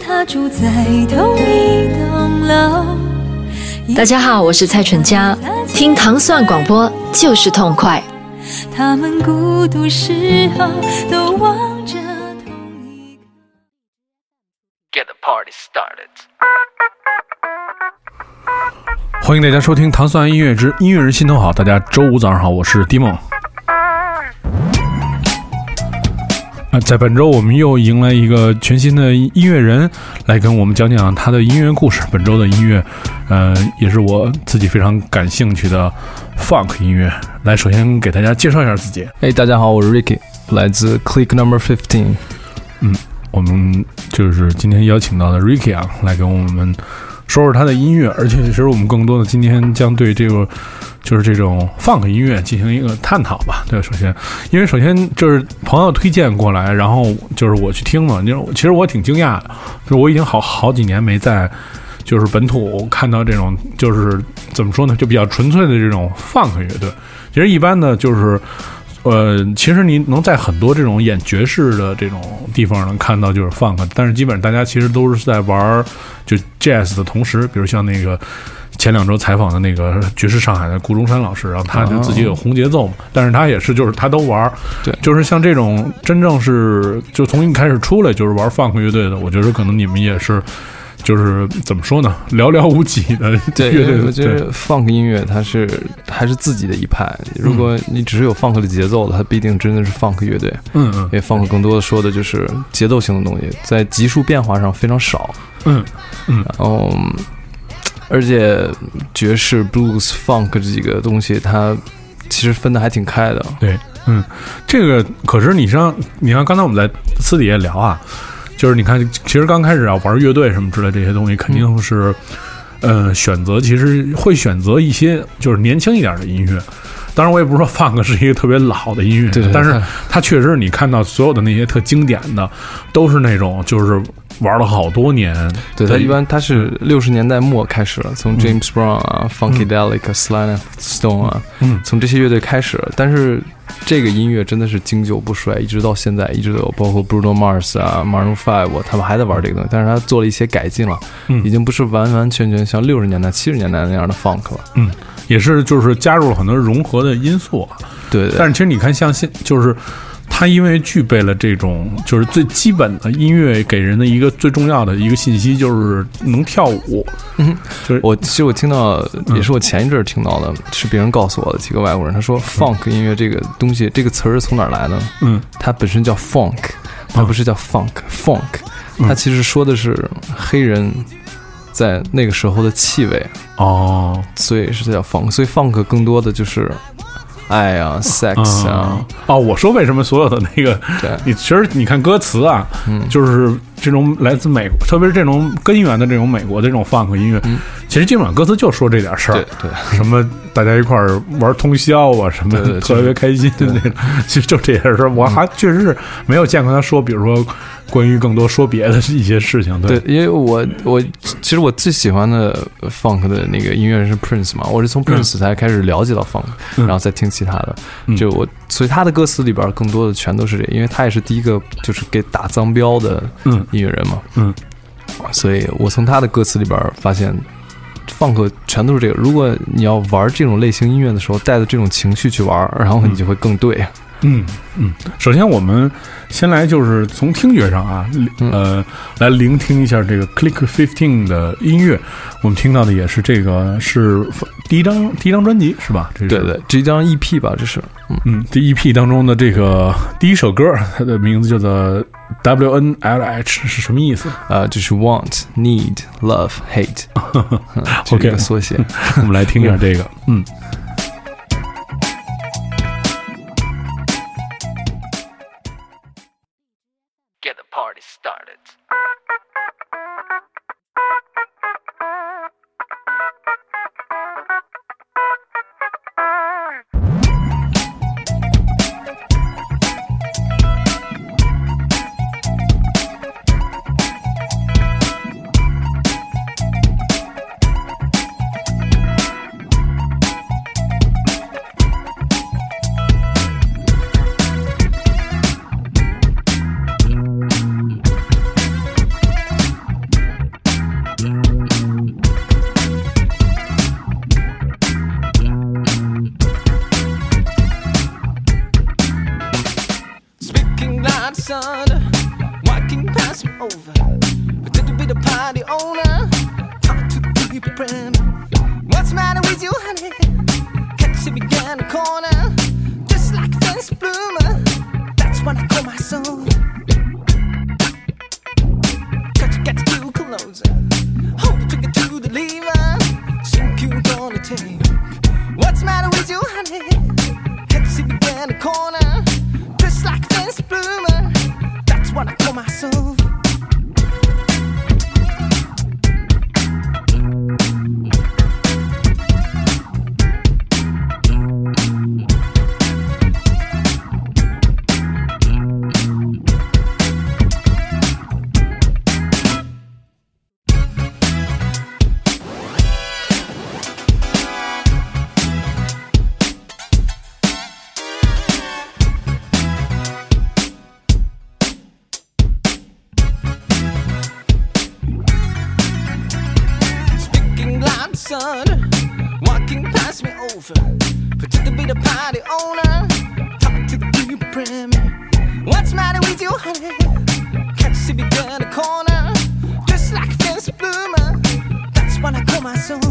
他住在同一栋楼。大家好，我是蔡淳佳，听糖蒜广播就是痛快。他们孤独时候都望着同一个。Get the party started. 欢迎大家收听《糖蒜音乐之音乐人心头好》。大家周五早上好，我是迪梦。啊，在本周我们又迎来一个全新的音乐人来跟我们讲讲他的音乐故事。本周的音乐，呃，也是我自己非常感兴趣的 funk 音乐。来，首先给大家介绍一下自己。哎，大家好，我是 Ricky，来自 Click Number Fifteen。嗯我们就是今天邀请到的 Ricky 啊，来跟我们说说他的音乐，而且其实我们更多的今天将对这个就是这种 funk 音乐进行一个探讨吧。对，首先，因为首先就是朋友推荐过来，然后就是我去听嘛，你其实我挺惊讶的，就是我已经好好几年没在就是本土看到这种就是怎么说呢，就比较纯粹的这种 funk 乐队。其实一般的就是。呃，其实你能在很多这种演爵士的这种地方能看到就是 funk，但是基本上大家其实都是在玩就 jazz 的同时，比如像那个前两周采访的那个爵士上海的顾中山老师，然后他就自己有红节奏嘛，但是他也是就是他都玩，对就是像这种真正是就从一开始出来就是玩 funk 乐队的，我觉得可能你们也是。就是怎么说呢，寥寥无几的 对，乐队我觉得 funk 音乐它是还是自己的一派。如果你只是有 funk 的节奏，它不一定真的是 funk 乐队。嗯嗯因为 funk 更多的说的就是节奏性的东西，在级数变化上非常少。嗯嗯然后，而且爵士、blues、funk 这几个东西，它其实分的还挺开的。对，嗯，这个可是你像你像刚才我们在私底下聊啊，就是你看，其实刚开始啊玩乐队什么之类这些东西，肯定是，呃，选择其实会选择一些就是年轻一点的音乐。当然，我也不是说 funk 是一个特别老的音乐，对对对但是它确实你看到所有的那些特经典的，都是那种就是玩了好多年。对，他一般他是六十年代末开始了，从 James Brown 啊、Funkadelic、Sly and Stone 啊，嗯从这些乐队开始。但是这个音乐真的是经久不衰，一直到现在一直都有，包括 Bruno Mars 啊、Maroon Five，他们还在玩这个东西，但是他做了一些改进了，嗯已经不是完完全全像六十年代、七十年代那样的 funk 了。嗯，也是就是加入了很多融合的因素对但是其实你看，像现就是它因为具备了这种就是最基本的音乐给人的一个最重要的一个信息，就是能跳舞。嗯，就是我其实我听到也是我前一阵儿听到的，是别人告诉我的，几个外国人，他说 funk 音乐这个东西，这个词儿是从哪儿来的？嗯。它本身叫 funk，它不是叫 funk，funk，、它其实说的是黑人在那个时候的气味，哦。所以是叫 funk。所以 funk 更多的就是爱啊、sex 啊。啊，哦，我说为什么所有的那个对，你其实你看歌词啊，嗯。就是这种来自美国，特别是这种根源的这种美国的这种 funk 音乐，嗯其实基本上歌词就说这点事儿对。对什么大家一块儿玩通宵啊，什么特别开心的那种，其实就这些事儿。我还确实是没有见过他说，比如说关于更多说别的一些事情。对，因为我我其实我最喜欢的 funk 的那个音乐人是 Prince 嘛，我是从 Prince 才开始了解到 funk，、嗯然后再听其他的。嗯就我所以他的歌词里边更多的全都是这，因为他也是第一个就是给打脏标的嗯音乐人嘛，嗯，所以我从他的歌词里边发现。Funk 全都是这个。如果你要玩这种类型音乐的时候，带着这种情绪去玩，然后你就会更对。嗯嗯。首先，我们先来就是从听觉上啊，嗯呃，来聆听一下这个 Click Fifteen 的音乐。我们听到的也是这个是第一张第一张专辑是吧？这是对对，这一张 EP 吧，这是。嗯，嗯，这 EP 当中的这个第一首歌，它的名字叫做 WNLH，是什么意思？呃，就是 want、need、love、hate，OK 个缩写。我们来听一下这个，嗯。Started. Like walking past me over. Pretend to be the party owner. Talk to the people, prim. What's matter with you, honey? Can't see me down the corner? Just like a fence bloomer. That's what I call myself. Everybody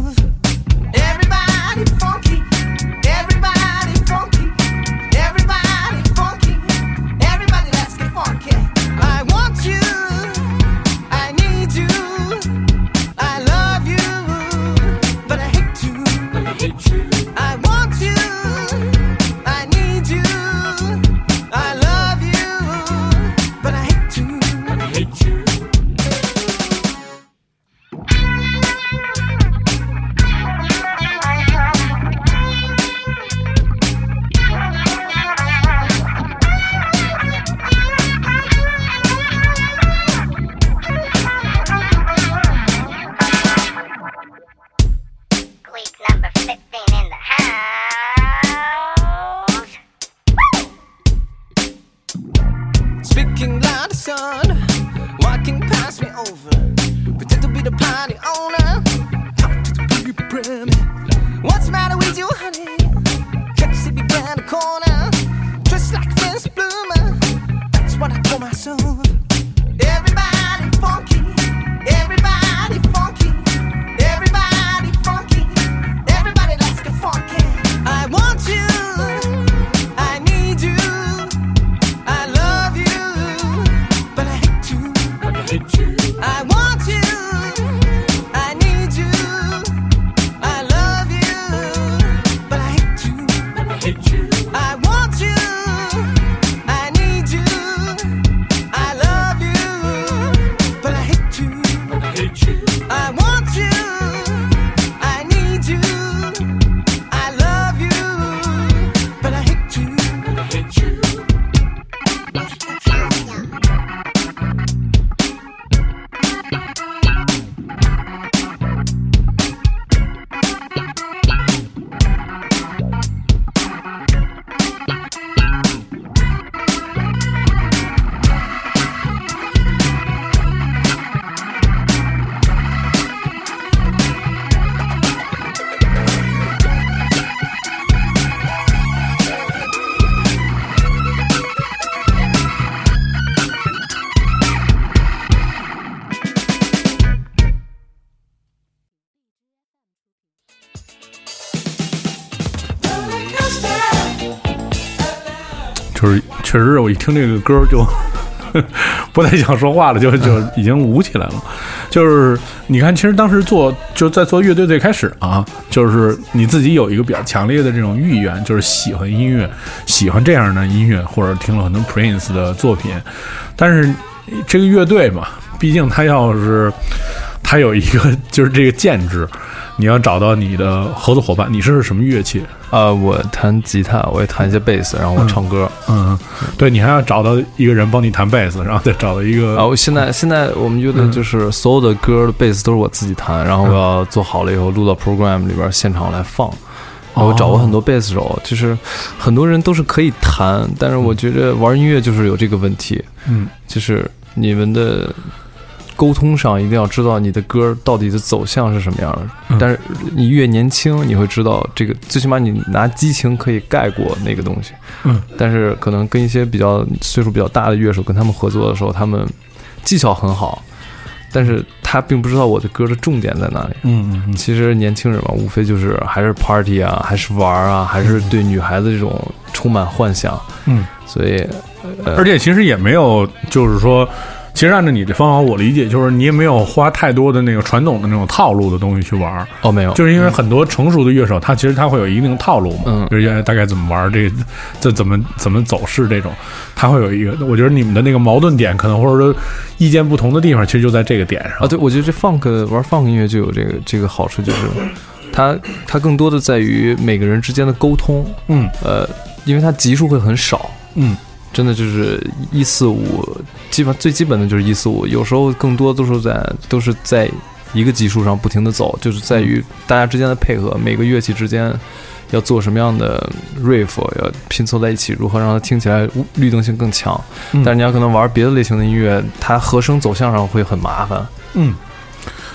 确实，我一听这个歌就 不太想说话了，就就已经舞起来了。就是你看，其实当时做就在做乐队最开始啊，就是你自己有一个比较强烈的这种意愿，就是喜欢音乐，喜欢这样的音乐，或者听了很多 Prince 的作品。但是这个乐队嘛，毕竟他要是他有一个就是这个建制，你要找到你的合作伙伴。你是什么乐器？啊，我弹吉他，我也弹一些贝斯，然后我唱歌。嗯，对你还要找到一个人帮你弹贝斯，然后再找到一个啊，我现在现在我们乐队就是所有的歌的贝斯都是我自己弹，然后我要做好了以后录到 program 里边现场来放。我找过很多贝斯手，就是很多人都是可以弹，但是我觉得玩音乐就是有这个问题，嗯，就是你们的沟通上一定要知道你的歌到底的走向是什么样的。嗯但是你越年轻，你会知道这个，最起码你拿激情可以盖过那个东西。嗯，但是可能跟一些比较岁数比较大的乐手跟他们合作的时候，他们技巧很好，但是他并不知道我的歌的重点在哪里。嗯嗯嗯，其实年轻人嘛，无非就是还是 party 啊，还是玩啊，还是对女孩子这种充满幻想。嗯，所以而且其实也没有，就是说，其实按照你的方法，我理解就是你也没有花太多的那个传统的那种套路的东西去玩儿，哦没有，就是因为很多成熟的乐手，他其实他会有一定套路嘛，嗯。就是原来大概怎么玩儿这这怎么怎么走势这种，他会有一个，我觉得你们的那个矛盾点可能或者说意见不同的地方，其实就在这个点上。啊，对，我觉得这 funk 玩 funk 音乐就有这个这个好处，就是它它更多的在于每个人之间的沟通，嗯。呃，因为它集数会很少，嗯真的就是一四五，基本最基本的就是一四五，有时候更多都是在都是在一个级数上不停的走，就是在于大家之间的配合，每个乐器之间要做什么样的 riff，要拼凑在一起，如何让它听起来律动性更强。嗯但是你要可能玩别的类型的音乐，它和声走向上会很麻烦。嗯，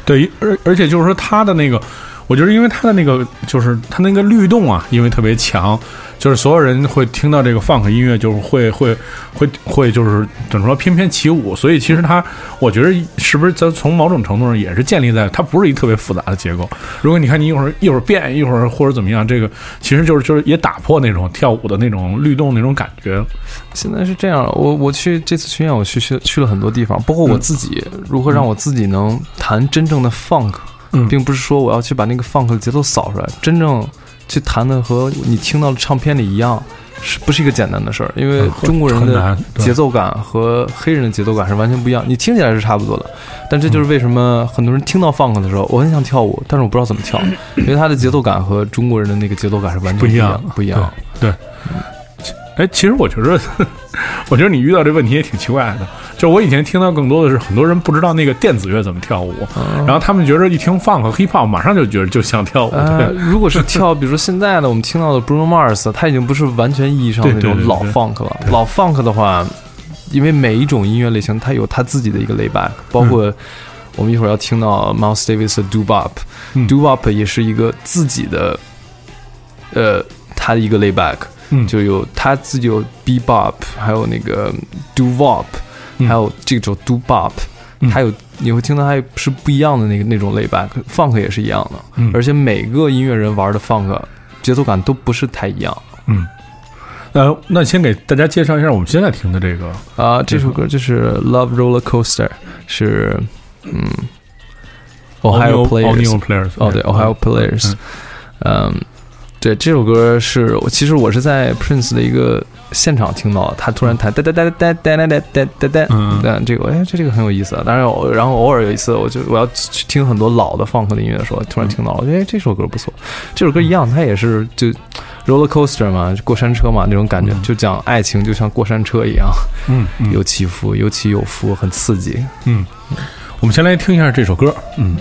对，而而且就是说它的那个，我觉得因为他的那个就是他那个律动啊，因为特别强，就是所有人会听到这个 funk 音乐，就是会会会会就是怎么说翩翩起舞，所以其实它，我觉得是不是在从某种程度上也是建立在它不是一特别复杂的结构。如果你看你一会儿一会儿变一会儿或者怎么样，这个其实就是就是也打破那种跳舞的那种律动那种感觉。现在是这样，我我去这次巡演，我去去去了很多地方，包括我自己，如何让我自己能弹真正的 funk，、嗯并不是说我要去把那个 funk 的节奏扫出来，真正去弹的和你听到的唱片里一样，是不是一个简单的事儿？因为嗯中国人的节奏感和黑人的节奏感是完全不一样，你听起来是差不多的，但这就是为什么很多人听到 funk 的时候，我很想跳舞，但是我不知道怎么跳，因为它的节奏感和中国人的那个节奏感是完全不一样，不一样。对。对哎，其实我觉得，我觉得你遇到这问题也挺奇怪的。就我以前听到更多的是很多人不知道那个电子乐怎么跳舞，嗯然后他们觉得一听 funk 和 hip hop，马上就觉得就像跳舞。呃，对，如果是 跳，比如说现在的我们听到的 Bruno Mars，他已经不是完全意义上的那种老 funk 了。老 funk 的话，因为每一种音乐类型它有它自己的一个 layback，包括我们一会儿要听到 Miles Davis 的 Wop，Doo 嗯 Wop 也是一个自己的，呃，他的一个 layback，嗯。就有他自己有 bebop，还有那个 Doo Wop，嗯。还有这种 Doo Bop，嗯。还有你会听到它是不一样的那个那种 layback，funk 也是一样的。嗯。而且每个音乐人玩的 funk 节奏感都不是太一样。嗯。呃，那先给大家介绍一下我们现在听的这个，啊。这首歌就是《Love Roller Coaster》，是嗯，Ohio Players，哦对，Ohio Players，嗯，对，这首歌是我其实我是在 Prince 的一个现场听到，他突然弹哒哒哒哒哒哒哒哒哒哒，嗯但这个哎这这个很有意思啊。当然偶然后偶尔有一次，我就我要去听很多老的 funk 的音乐的时候，突然听到了，我觉得哎这首歌不错。这首歌一样，它也是就 roller coaster 嘛，过山车嘛那种感觉，就讲爱情就像过山车一样，嗯嗯 有起伏，有起有伏，很刺激。嗯，我们先来听一下这首歌，嗯。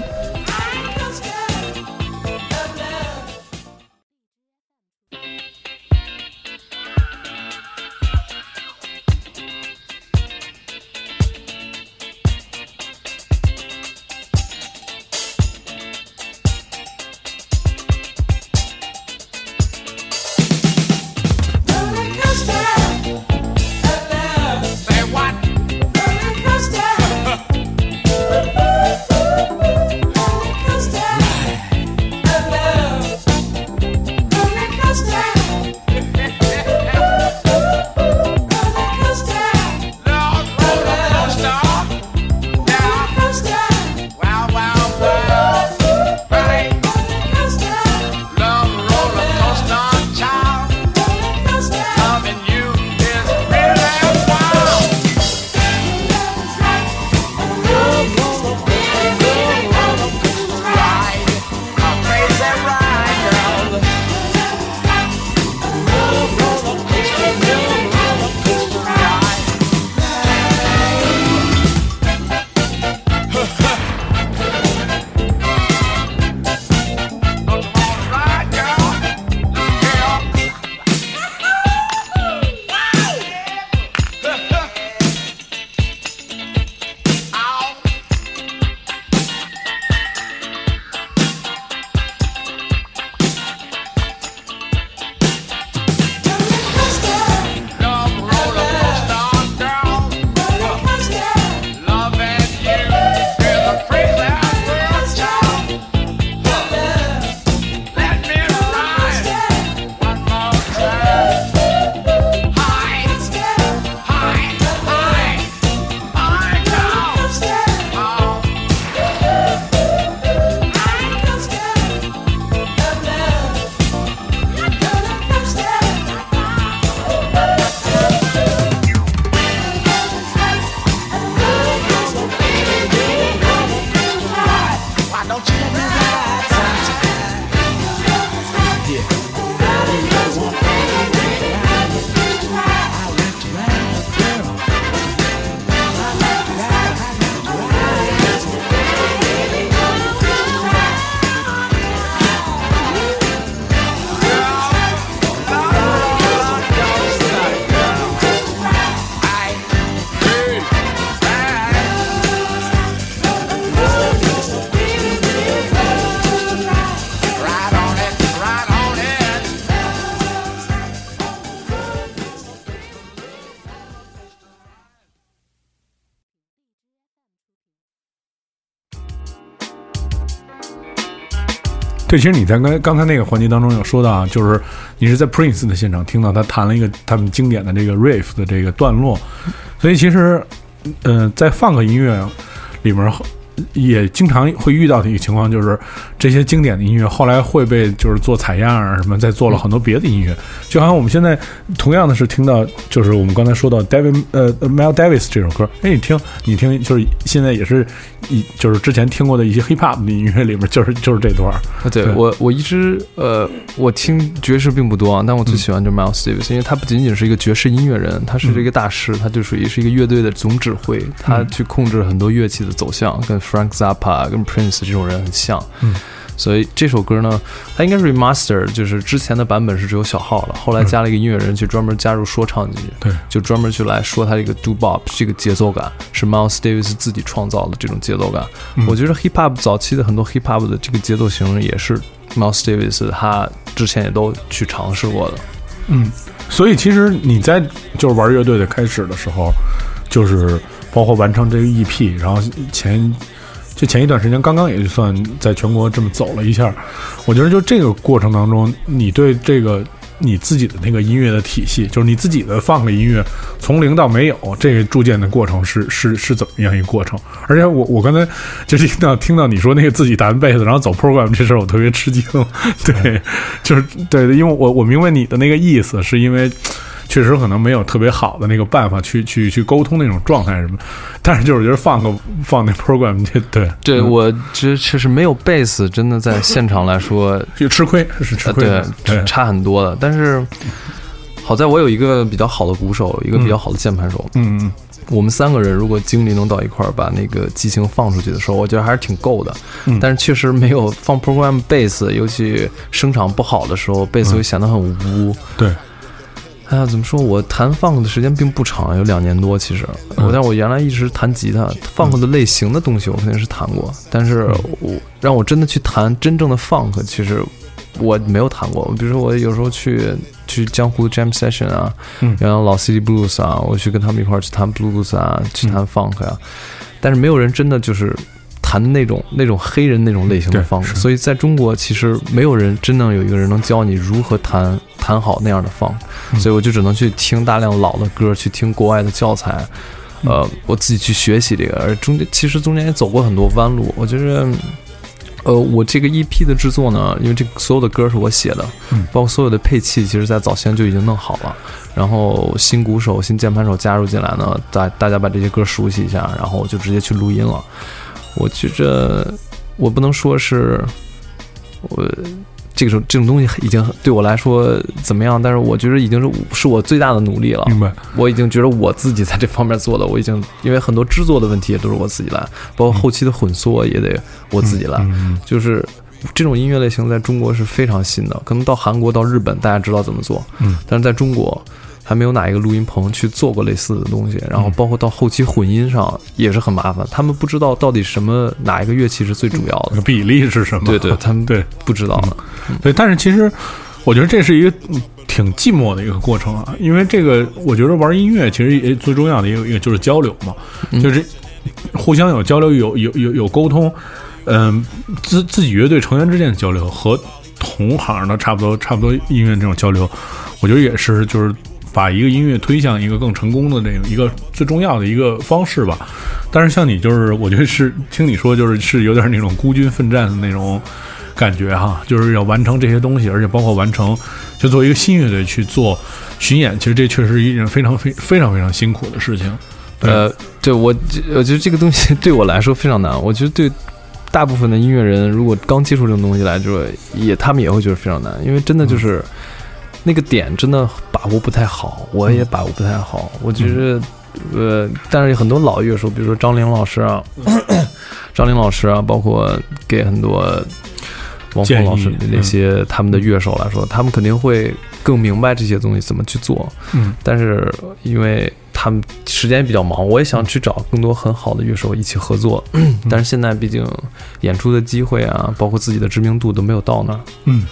对，其实你在刚刚才那个环节当中有说到啊，就是你是在 Prince 的现场听到他弹了一个他们经典的这个 riff 的这个段落，所以其实，嗯，在放个音乐里面也经常会遇到的一个情况，就是这些经典的音乐后来会被就是做采样啊什么，再做了很多别的音乐，就好像我们现在同样的是听到，就是我们刚才说到 David 呃 Mel Davis 这首歌，哎，你听你听，就是现在也是一就是之前听过的一些 hip hop 的音乐里面，就是就是这段对我，我一直呃，我听爵士并不多啊，但我最喜欢就是 Miles Davis，、因为他不仅仅是一个爵士音乐人，他是这个大师，他就属于是一个乐队的总指挥，他去控制很多乐器的走向，跟 Frank Zappa、跟 Prince 这种人很像。嗯所以这首歌呢，它应该是 remaster，就是之前的版本是只有小号了，后来加了一个音乐人去专门加入说唱进去，对就专门去来说他这个 do bop 这个节奏感是 Miles Davis 自己创造的这种节奏感。嗯我觉得 hip hop 早期的很多 hip hop 的这个节奏型也是 Miles Davis 他之前也都去尝试过的。嗯，所以其实你在就是玩乐队的开始的时候，就是包括完成这个 EP，然后前就前一段时间刚刚也就算在全国这么走了一下，我觉得就这个过程当中，你对这个你自己的那个音乐的体系，就是你自己的放的音乐从零到没有这个铸建的过程是是是怎么样一个过程？而且我我刚才就是听到听到你说那个自己弹贝斯然后走 program 这事儿，我特别吃惊。对，就是对，因为我我明白你的那个意思，是因为。确实可能没有特别好的那个办法去去去沟通那种状态什么，但是就是觉得放个 放那 program 这对对、嗯我觉得确实没有 bass，，真的在现场来说，就吃亏是吃呃，亏的，对，对，差很多的。但是好在我有一个比较好的鼓手，一个比较好的键盘手。嗯嗯我们三个人如果精力能到一块儿，把那个激情放出去的时候，我觉得还是挺够的。嗯但是确实没有放 program bass，尤其声场不好的时候，贝斯会显得很污。对，哎呀，怎么说？我弹 funk 的时间并不长，有两年多。其实，嗯我但我原来一直弹吉他，funk 的类型的东西我肯定是弹过，但是嗯我让我真的去弹真正的 funk，其实我没有弹过。比如说，我有时候去去江湖 jam session 啊，嗯然后老 City Blues 啊，我去跟他们一块儿去弹 blues 啊，去弹 funk 啊，但是没有人真的就是。弹那种那种黑人那种类型的对 funk，是所以在中国其实没有人真正有一个人能教你如何弹弹好那样的嗯所以我就只能去听大量老的歌，去听国外的教材，呃，我自己去学习这个。而中间其实中间也走过很多弯路，我觉得。呃，我这个 EP 的制作呢，因为这所有的歌是我写的，嗯包括所有的配器，其实在早先就已经弄好了。然后新鼓手、新键盘手加入进来呢，大大家把这些歌熟悉一下，然后我就直接去录音了。我觉着我不能说是我这个时候这种东西已经对我来说怎么样，但是我觉得已经是是我最大的努力了。明白，我已经觉得我自己在这方面做的，我已经因为很多制作的问题也都是我自己来，包括后期的混缩也得我自己来。嗯就是这种音乐类型在中国是非常新的，可能到韩国、到日本大家知道怎么做，嗯，但是在中国还没有哪一个录音棚去做过类似的东西。然后嗯包括到后期混音上也是很麻烦，他们不知道到底什么哪一个乐器是最主要的。比例是什么？对对，他们对不知道的。对，但是其实我觉得这是一个嗯挺寂寞的一个过程啊，因为这个我觉得玩音乐其实也最重要的一个一个就是交流嘛，嗯就是互相有交流，有有有有沟通，嗯、自自己乐队成员之间的交流和同行的差不多差不多音乐这种交流，我觉得也是就是。把一个音乐推向一个更成功的那种一个最重要的一个方式吧，但是像你就是，我觉得是听你说，就是是有点那种孤军奋战的那种感觉哈，就是要完成这些东西，而且包括完成，就作为一个新乐队去做巡演，其实这确实是一件非常非非常非常辛苦的事情。呃，对我我觉得这个东西对我来说非常难。我觉得对大部分的音乐人，如果刚接触这种东西来说，也他们也会觉得非常难，因为真的就是、那个点真的把握不太好，我也把握不太好。我觉得，呃，但是很多老乐手，比如说张玲老师啊，张玲老师啊，包括给很多王峰老师的那些他们的乐手来说，他们肯定会更明白这些东西怎么去做。嗯但是因为他们时间比较忙，我也想去找更多很好的乐手一起合作。但是现在毕竟演出的机会啊，包括自己的知名度都没有到那儿。嗯，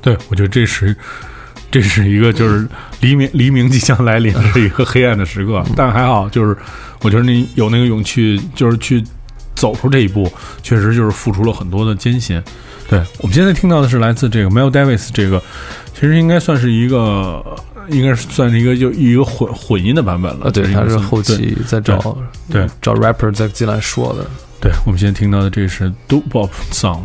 对，我觉得这是这是一个就是黎明黎明即将来临的一个黑暗的时刻，但还好，就是我觉得你有那个勇气，就是去走出这一步，确实就是付出了很多的艰辛。对我们现在听到的是来自这个 Mel Davis 这个，其实应该算是一个，应该是算是一个就一个混混音的版本了。啊，对，这个他是后期在找对对找 rapper 再进来说的。对，我们现在听到的这是 Do Bop Song。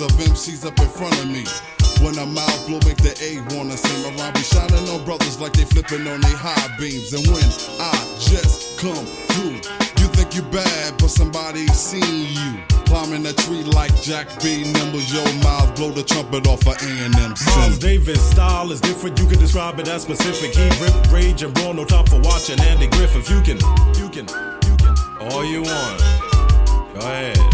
Of MCs up in front of me. When I'm out, blow make the A wanna sing around. Be shining on brothers like they flipping on they high beams. And when I just come through, you think you bad, but somebody seen you. Climbing a tree like Jack B. Nimble, your mouth blow the trumpet off of A&M Miles Davis style is different. You can describe it as specific. He rip, rage, and brawl. No time for watching Andy Griffith. You can, you can, you can. All you want. Go ahead.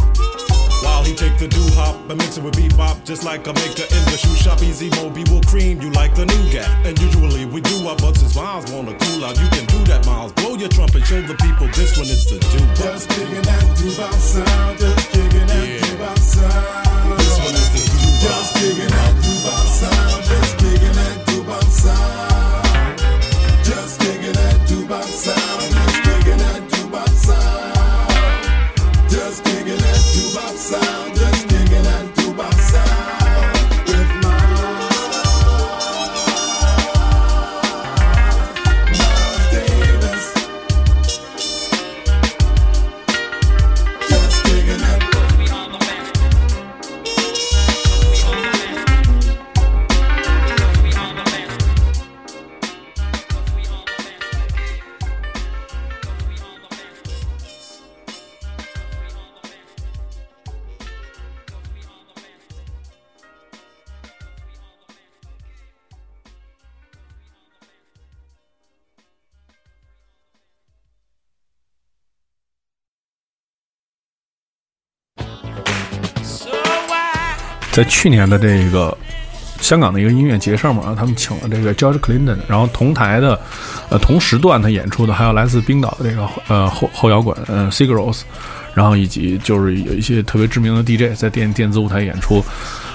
While he take the doo hop and mix it with bebop, just like a maker in the shoe shop. Easy Moby will cream you like the nougat. And usually we do our but since Miles wanna cool out, you can do that, Miles. Blow your trumpet, show the people this one is the doo Just kicking that doo-bop sound, just kicking that Yeah. doo-bop sound. This one is the doo Just kicking that doo-bop sound, just kicking that 在去年的这个香港的一个音乐节上面啊，他们请了这个 George Clinton，然后同台的呃同时段他演出的还有来自冰岛的这个呃后后摇滚呃 Sigaros，然后以及就是有一些特别知名的 DJ 在电电子舞台演出。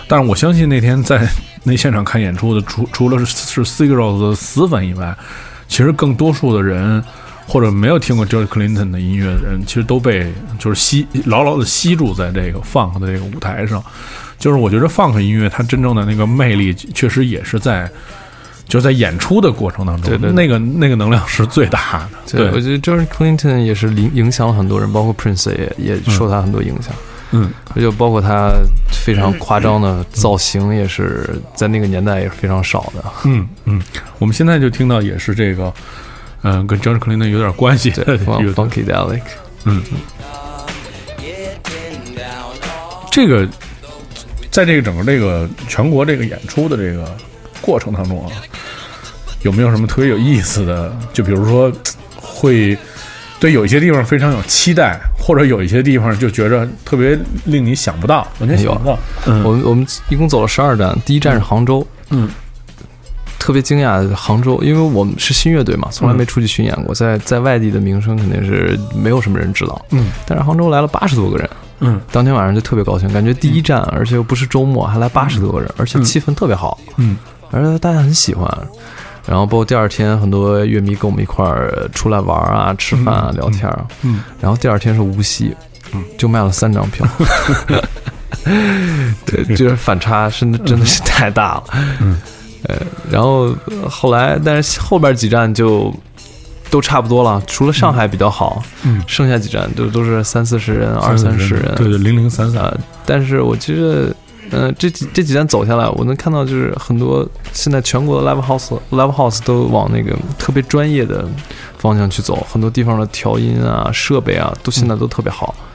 但是我相信那天在 那现场看演出的，除除了是是 Sigaros 的死粉以外，其实更多数的人。或者没有听过 George Clinton 的音乐的人，其实都被就是吸牢牢的吸住在这个 funk 的这个舞台上。就是我觉得 funk 音乐它真正的那个魅力，确实也是在就是在演出的过程当中，对对那个那个能量是最大的。对，我觉得 George Clinton 也是影影响了很多人，包括 Prince 也也受他很多影响。嗯，就包括他非常夸张的造型，也是在那个年代也是非常少的。嗯嗯，我们现在就听到也是这个。嗯，跟 George Clinton 有点关系。对，Funkadelic。嗯，这个在这个整个这个全国这个演出的这个过程当中啊，有没有什么特别有意思的？就比如说，会对有一些地方非常有期待，或者有一些地方就觉着特别令你想不到，完全想不到。我们我们一共走了十二站，第一站是杭州。嗯。特别惊讶，杭州，因为我们是新乐队嘛，从来没出去巡演过，在在外地的名声肯定是没有什么人知道。嗯，但是杭州来了八十多个人，嗯，当天晚上就特别高兴，感觉第一站，而且又不是周末，还来八十多个人，而且气氛特别好，嗯，而且大家很喜欢。然后包括第二天，很多乐迷跟我们一块儿出来玩啊、吃饭啊、聊天啊，嗯，然后第二天是无锡，嗯，就卖了三张票，对，就是反差真的真的是太大了，嗯。呃，然后后来，但是后边几站就都差不多了，除了上海比较好，嗯，剩下几站都都是三四十人、二三十人，对对，零零散散。但是我觉得，嗯，这几这几站走下来，我能看到就是很多现在全国的 live house live house 都往那个特别专业的方向去走，很多地方的调音啊、设备啊，都现在都特别好。嗯，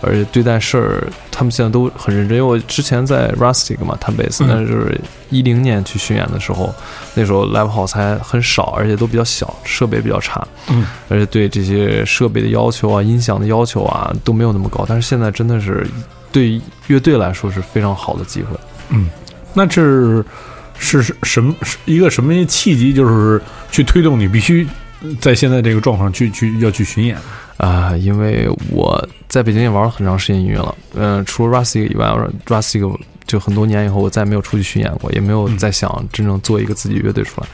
而且对待事儿，他们现在都很认真。因为我之前在 Rustic 嘛弹贝斯，但是就是一零年去巡演的时候，那时候 Live House 还很少，而且都比较小，设备比较差。嗯，而且对这些设备的要求啊、音响的要求啊都没有那么高。但是现在真的是对乐队来说是非常好的机会。嗯，那这是是什么一个什么契机，就是去推动你必须在现在这个状况去去要去巡演？啊，因为我在北京也玩了很长时间音乐了，嗯，除了 Rustic 以外，Rustic 就很多年以后，我再没有出去巡演过，也没有再想真正做一个自己乐队出来。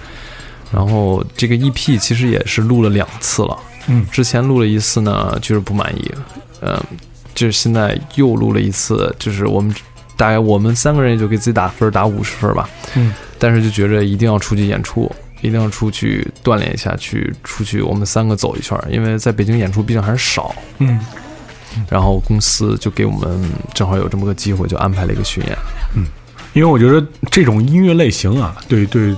然后这个 EP 其实也是录了两次了，嗯，之前录了一次呢，就是不满意，嗯，就是现在又录了一次，就是我们大概我们三个人也就给自己打分，打五十分吧，嗯，但是就觉着一定要出去演出。一定要出去锻炼一下，去出去我们三个走一圈，因为在北京演出毕竟还是少。嗯，然后公司就给我们正好有这么个机会，就安排了一个巡演。嗯，因为我觉得这种音乐类型啊，对对，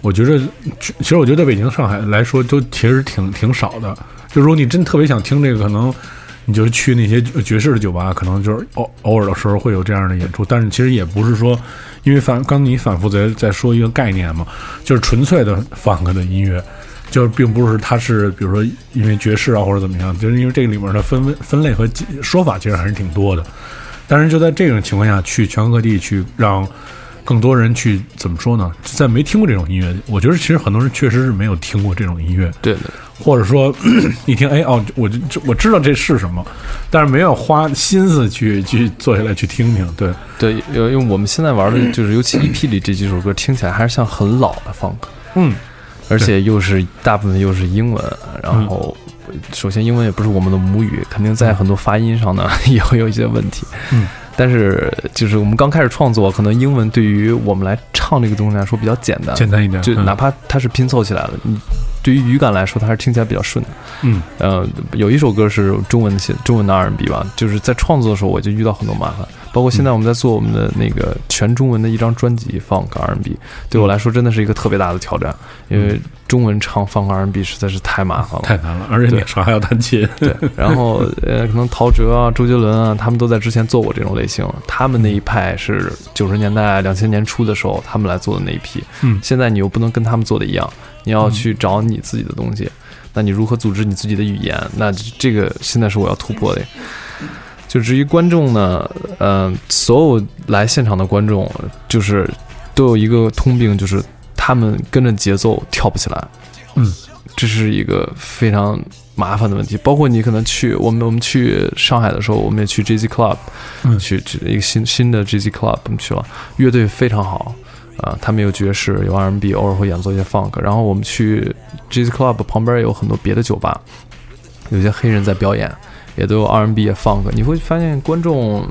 我觉得其实我觉得北京、上海来说都其实挺挺少的。就如果你真特别想听这个，可能你就是去那些爵士的酒吧，可能就是偶偶尔的时候会有这样的演出，但是其实也不是说。因为反刚你反复在在说一个概念嘛，就是纯粹的 funk 的音乐，就是并不是它是比如说因为爵士啊或者怎么样，就是因为这个里面的分分类和说法其实还是挺多的。但是就在这种情况下去全国各地去让更多人去怎么说呢？在没听过这种音乐，我觉得其实很多人确实是没有听过这种音乐。对的。或者说 一听哎哦，我就我知道这是什么，但是没有花心思去去坐下来去听听。对对，因为我们现在玩的 就是尤其 EP 里这几首歌听起来还是像很老的 funk，嗯，而且又是大部分又是英文，然后首先英文也不是我们的母语，肯定在很多发音上呢 也会有一些问题。嗯，但是就是我们刚开始创作，可能英文对于我们来唱这个东西来说比较简单，简单一点，就哪怕它是拼凑起来的，你。对于语感来说，它是听起来比较顺的。嗯，呃，有一首歌是中文的写中文的 R&B 吧，就是在创作的时候我就遇到很多麻烦，包括现在我们在做我们的那个全中文的一张专辑放 R&B，对我来说真的是一个特别大的挑战，因为中文唱放 R&B 实在是太麻烦了，太难了，而且那时候还要弹琴。对，然后呃，可能陶喆啊、周杰伦啊，他们都在之前做过这种类型，他们那一派是九十年代、两千年初的时候他们来做的那一批，嗯，现在你又不能跟他们做的一样。你要去找你自己的东西，那你如何组织你自己的语言？那这个现在是我要突破的。就至于观众呢，呃，所有来现场的观众，就是都有一个通病，就是他们跟着节奏跳不起来。嗯，这是一个非常麻烦的问题。包括你可能去我们我们去上海的时候，我们也去 Jazz Club，嗯去去一个新新的 Jazz Club，我们去了，乐队非常好。啊，他们有爵士，有 R&B，偶尔会演奏一些 funk。然后我们去 Jazz Club 旁边有很多别的酒吧，有些黑人在表演，也都有 R&B 也 funk。你会发现观众，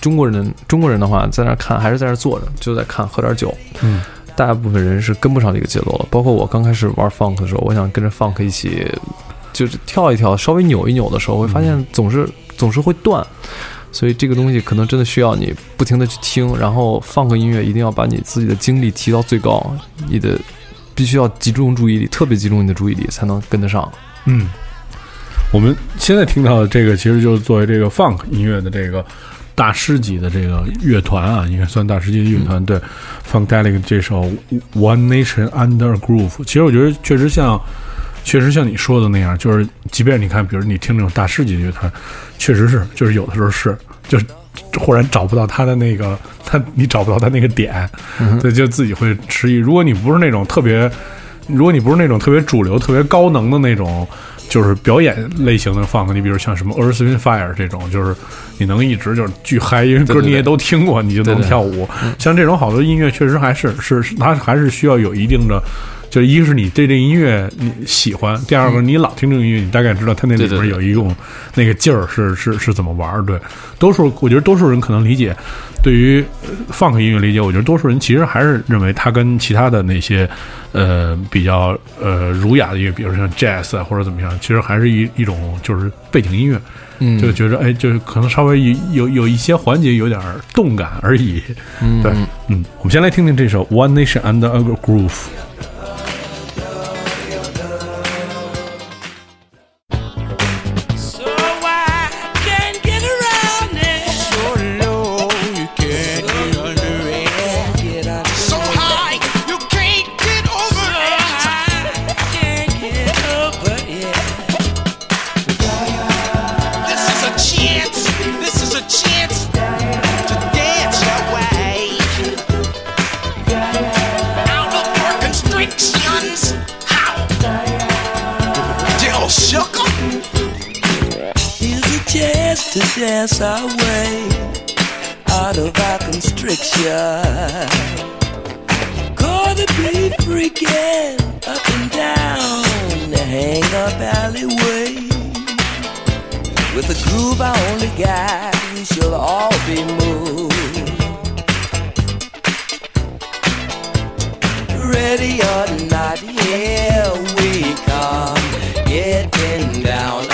中国人中国人的话在那儿看，还是在那儿坐着，就在看，喝点酒。嗯，大部分人是跟不上这个节奏了。包括我刚开始玩 funk 的时候，我想跟着 funk 一起，就是跳一跳，稍微扭一扭的时候，会发现总是总是会断。所以这个东西可能真的需要你不停的去听，然后放个音乐，一定要把你自己的精力提到最高，你的必须要集中注意力，特别集中你的注意力，才能跟得上。嗯，我们现在听到的这个，其实就是作为这个 funk 音乐的这个大师级的这个乐团啊，应该算大师级的乐团。对，Funkadelic 这首《One Nation Under Groove》，其实我觉得确实像，确实像你说的那样，就是即便你看，比如你听那种大师级的乐团，确实是，就是有的时候是，就是忽然找不到他的那个，他你找不到他那个点，所以就自己会迟疑。如果你不是那种特别，如果你不是那种特别主流、特别高能的那种。就是表演类型的放，你比如像什么《Earth Wind Fire》这种，就是你能一直就是巨嗨，因为歌你也都听过，你就能跳舞。像这种好多音乐，确实还是是它还是需要有一定的，就一个是你对这音乐你喜欢，第二个你老听这个音乐，你大概知道它那里边有一种那个劲儿是是是怎么玩儿。对，多数我觉得多数人可能理解，对于 funk 音乐理解，我觉得多数人其实还是认为它跟其他的那些。呃，比较呃儒雅的音乐，比如像 jazz 啊或者怎么样，其实还是一一种就是背景音乐，嗯，就觉得哎，就是可能稍微有有有一些环节有点动感而已。嗯，对，嗯，我们先来听听这首《One Nation Under a Groove》。Chance our way out of our constriction. Gonna be freaking up and down the hang up alleyway. With a groove I only got, we shall all be moved. Ready or not, here we come. Getting down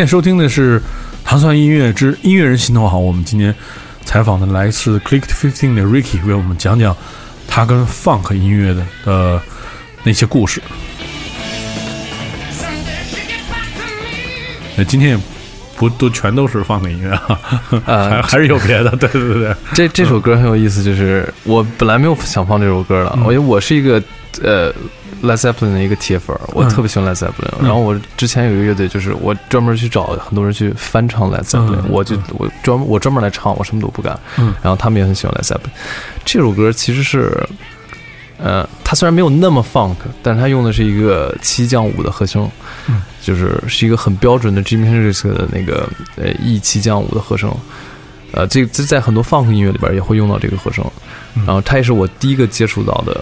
现在收听的是《糖蒜音乐之音乐人心头好》，我们今天采访的来自 Click Fifteen 的 Ricky，为我们讲讲他跟 Funk 音乐的呃那些故事。那今天也不都全都是 Funk 音乐啊，呃 还还是有别的，对对对对，这这首歌很有意思，就是我本来没有想放这首歌的，因为我是一个呃 Led Zeppelin 的一个铁粉儿，我嗯特别喜欢 Led Zeppelin。然后我之前有一个乐队，就是我专门去找很多人去翻唱 l e s Zeppelin，、嗯我就我专我专门来唱，我什么都不干。嗯然后他们也很喜欢 l e s Zeppelin。这首歌其实是，呃，它虽然没有那么 funk，但是它用的是一个七降五的和声，嗯就是是一个很标准的 Jimi Hendrix 的那个呃 E 七降五的和声。呃，这这在很多 funk 音乐里边也会用到这个和声，嗯然后它也是我第一个接触到的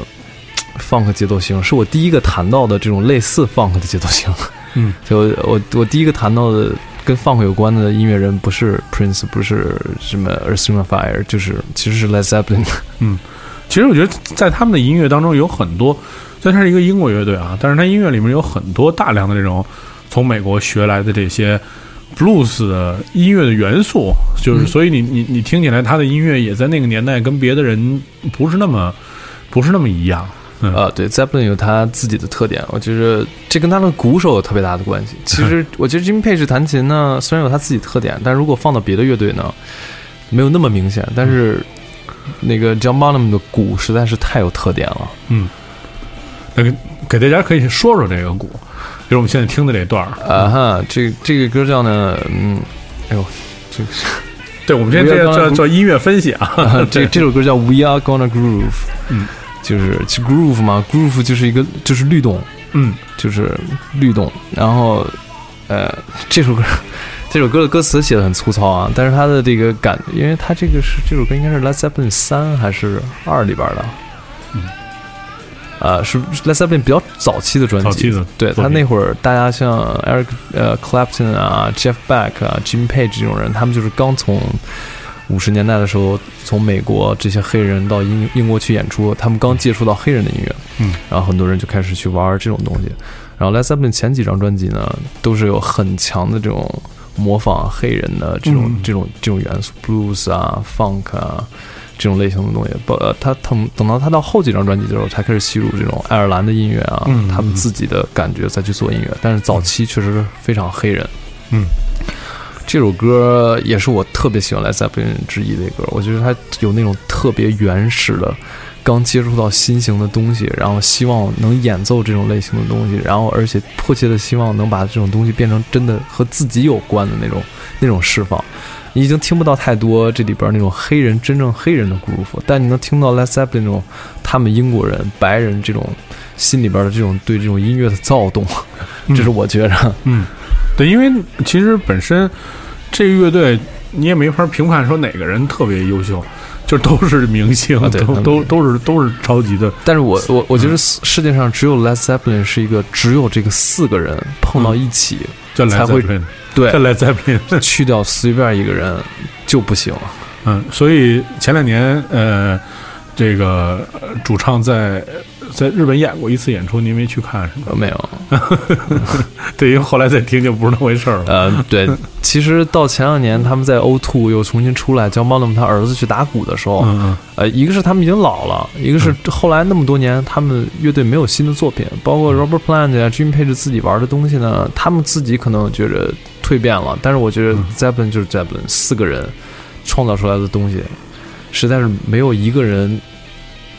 funk 节奏型，是我第一个谈到的这种类似 funk 的节奏型。嗯，就我我第一个谈到的跟 funk 有关的音乐人不是 Prince，不是什么 Earth, Wind and Fire，就是其实是 Led Zeppelin。其实我觉得在他们的音乐当中有很多，虽然它是一个英国乐队啊，但是它音乐里面有很多大量的这种从美国学来的这些 blues 的音乐的元素，就是所以你你你听起来他的音乐也在那个年代跟别的人不是那么不是那么一样。嗯啊，对，Zeppelin 有他自己的特点，我觉得这跟他的鼓手有特别大的关系。其实 我觉得 Jimmy Page 弹琴呢，虽然有他自己特点，但如果放到别的乐队呢，没有那么明显。但是那个 John Bonham 的鼓实在是太有特点了。嗯那个给大家可以说说这个鼓，就是我们现在听的这段儿。啊哈，这这个歌叫呢，嗯，哎呦，这个是对，我们现在这叫叫叫音乐分析啊。啊，这这首歌叫 We Are Gonna Groove，嗯，就是其 groove 嘛，groove 就是一个就是律动，嗯。就是律动。然后，呃，这首歌这首歌的歌词写的很粗糙啊，但是它的这个感，因为它这个是这首歌应该是 Led Zeppelin 三还是二里边的，嗯，呃，是 Led Zeppelin 比较早期的专辑，早期的。对他那会儿，大家像 Eric 呃 Clapton 啊、Jeff Beck 啊、Jimmy Page 这种人，他们就是刚从五十年代的时候从美国这些黑人到英英国去演出，他们刚接触到黑人的音乐，嗯，然后很多人就开始去玩这种东西。然后 Led Zeppelin 前几张专辑呢，都是有很强的这种模仿黑人的这种、嗯这种这种元素，blues 啊、funk 啊这种类型的东西。不，呃他等等到他到后几张专辑的时候，才开始吸入这种爱尔兰的音乐啊，嗯他们自己的感觉再去做音乐。但是早期确实是非常黑人。嗯，这首歌也是我特别喜欢 Led Zeppelin 之一的歌，我觉得它有那种特别原始的刚接触到新型的东西，然后希望能演奏这种类型的东西，然后而且迫切的希望能把这种东西变成真的和自己有关的那种那种释放。你已经听不到太多这里边那种黑人真正黑人的 groove，但你能听到 Led Zeppelin 那种他们英国人白人这种心里边的这种对这种音乐的躁动，这是我觉着。嗯，对，因为其实本身这个乐队你也没法评判说哪个人特别优秀，就都是明星，啊对都都都是都是超级的。但是我我我觉得世世界上只有 Led Zeppelin 是一个只有这个四个人碰到一起，才会对叫来 Zeppelin。去掉随便一个人就不行。嗯，所以前两年呃，这个呃主唱在在日本演过一次演出，您没去看是吗？呃没有，对，因为后来再听就不是那回事儿了。呃，对，其实到前两年他们在 O Two 又重新出来，叫 Bonham 他儿子去打鼓的时候，嗯呃，一个是他们已经老了，一个是后来那么多年他们乐队没有新的作品，包括 Robert Plant 呀、Jimmy Page 自己玩的东西呢，他们自己可能觉着蜕变了，但是我觉得 Zeppelin 就是 Zeppelin，四个人创造出来的东西，实在是没有一个人。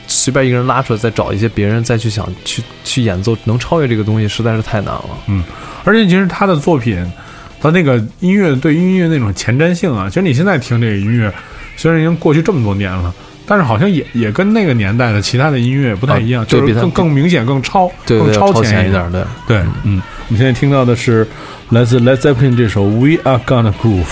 随便一个人拉出来，再找一些别人再去想去去演奏，能超越这个东西，实在是太难了。嗯，而且其实他的作品，他那个音乐对音乐那种前瞻性啊，其实你现在听这个音乐，虽然已经过去这么多年了，但是好像也也跟那个年代的其他的音乐不太一样，就是更更明显、更超、对对，更超前一前一点，对。对，嗯，我们现在听到的是来自 Led Zeppelin 这首《We Are Gonna Groove》。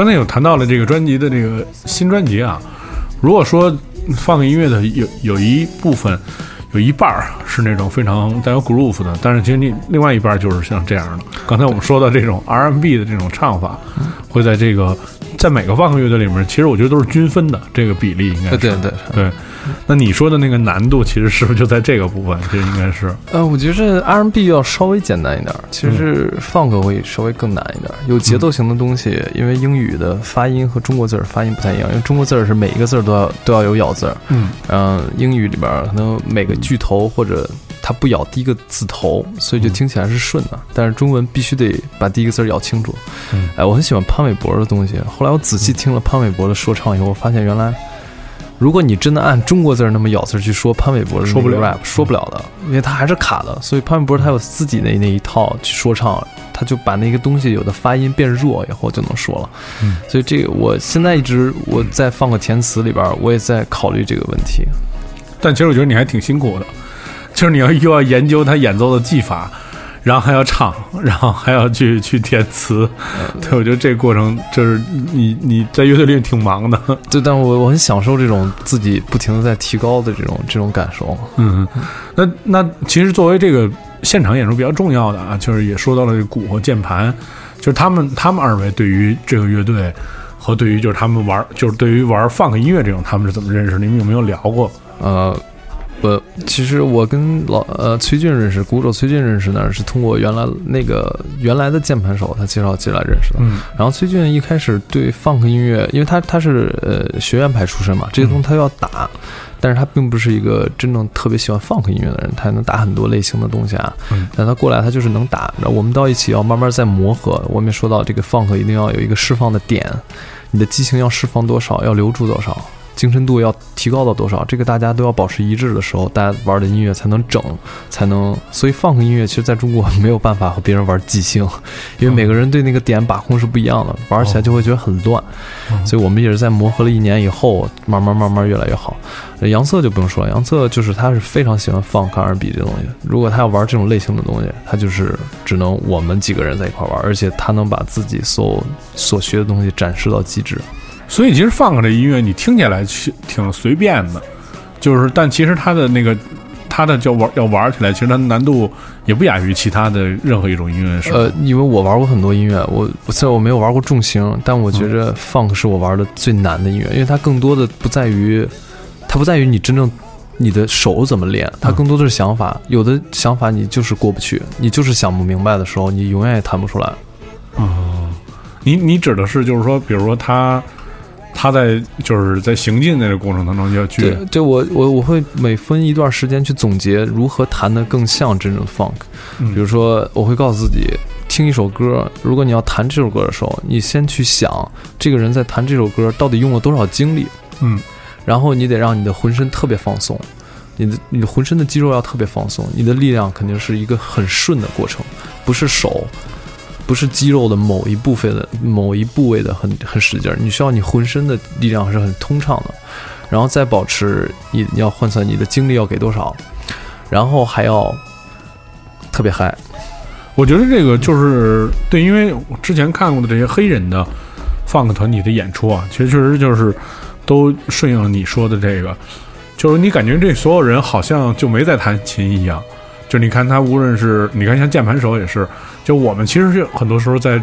刚才有谈到了这个专辑的这个新专辑啊，如果说放个音乐的有有一部分，有一半儿是那种非常带有 groove 的，但是其实你另外一半儿就是像这样的。刚才我们说到这种 R&B 的这种唱法，会在这个在每个放克乐队里面，其实我觉得都是均分的，这个比例应该是对对对，对。那你说的那个难度，其实是不是就在这个部分？其实应该是，呃，我觉得 R&B 要稍微简单一点儿，其实 Funk 会稍微更难一点儿。有节奏型的东西，因为英语的发音和中国字儿发音不太一样，因为中国字儿是每一个字儿都要都要有咬字儿，嗯，嗯，英语里边儿可能每个句头或者它不咬第一个字头，所以就听起来是顺的。但是中文必须得把第一个字儿咬清楚。嗯哎，我很喜欢潘玮柏的东西。后来我仔细听了潘玮柏的说唱以后，我发现原来。如果你真的按中国字儿那么咬字儿去说潘玮柏说不了 rap，说不了的，因为他还是卡的。所以潘玮柏他有自己的那一套去说唱，他就把那个东西有的发音变弱以后就能说了。嗯所以这个我现在一直我在放个填词里边儿，我也在考虑这个问题。但其实我觉得你还挺辛苦的，就是你要又要研究他演奏的技法，然后还要唱，然后还要去去填词。对，我觉得这个过程就是你你在乐队里挺忙的。对，但我我很享受这种自己不停的在提高的这种这种感受。嗯，那那其实作为这个现场演出比较重要的啊，就是也说到了这鼓和键盘，就是他们他们二位对于这个乐队和对于就是他们玩就是对于玩 funk 音乐这种他们是怎么认识？你们有没有聊过？呃，我其实我跟老呃崔俊认识，鼓手崔俊认识呢，是通过原来那个原来的键盘手他介绍进来认识的。嗯然后崔俊一开始对 funk 音乐，因为他他是呃学院派出身嘛，这些东西他要打，但是他并不是一个真正特别喜欢 funk 音乐的人，他能打很多类型的东西啊。嗯但他过来他就是能打，然后我们到一起要慢慢再磨合。我们也说到这个 funk 一定要有一个释放的点，你的激情要释放多少，要留住多少。精深度要提高到多少，这个大家都要保持一致的时候，大家玩的音乐才能整，才能。所以 funk 音乐其实在中国没有办法和别人玩即兴，因为每个人对那个点把控是不一样的，玩起来就会觉得很乱。所以我们也是在磨合了一年以后，慢慢慢慢越来越好。呃杨策就不用说了，杨策就是他是非常喜欢 funk R&B 这东西。如果他要玩这种类型的东西，他就是只能我们几个人在一块玩，而且他能把自己所所学的东西展示到极致。所以其实 funk 这音乐你听起来其挺随便的，就是但其实它的那个它的叫玩要玩起来，其实它难度也不亚于其他的任何一种音乐，是？呃，因为我玩过很多音乐，我我虽然我没有玩过重型，但我觉嗯着 funk 是我玩的最难的音乐，因为它更多的不在于，它不在于你真正你的手怎么练，嗯它更多的是想法。有的想法你就是过不去，你就是想不明白的时候，你永远也弹不出来。你你指的是就是说，比如说他他在就是在行进的这个过程当中要去对，就我我我会每分一段时间去总结如何弹得更像真正的 funk。嗯。比如说，我会告诉自己，听一首歌，如果你要弹这首歌的时候，你先去想这个人在弹这首歌到底用了多少精力，嗯。然后你得让你的浑身特别放松，你的你的浑身的肌肉要特别放松，你的力量肯定是一个很顺的过程，不是手，不是肌肉的某一部分的某一部位的很很使劲儿，你需要你浑身的力量是很通畅的，然后再保持你要换算你的精力要给多少，然后还要特别嗨，我觉得这个就是对，因为我之前看过的这些黑人的 funk 团体的演出啊，其实确实就是都顺应了你说的这个，就是你感觉这所有人好像就没在弹琴一样。就你看他，无论是你看像键盘手也是，就我们其实是很多时候在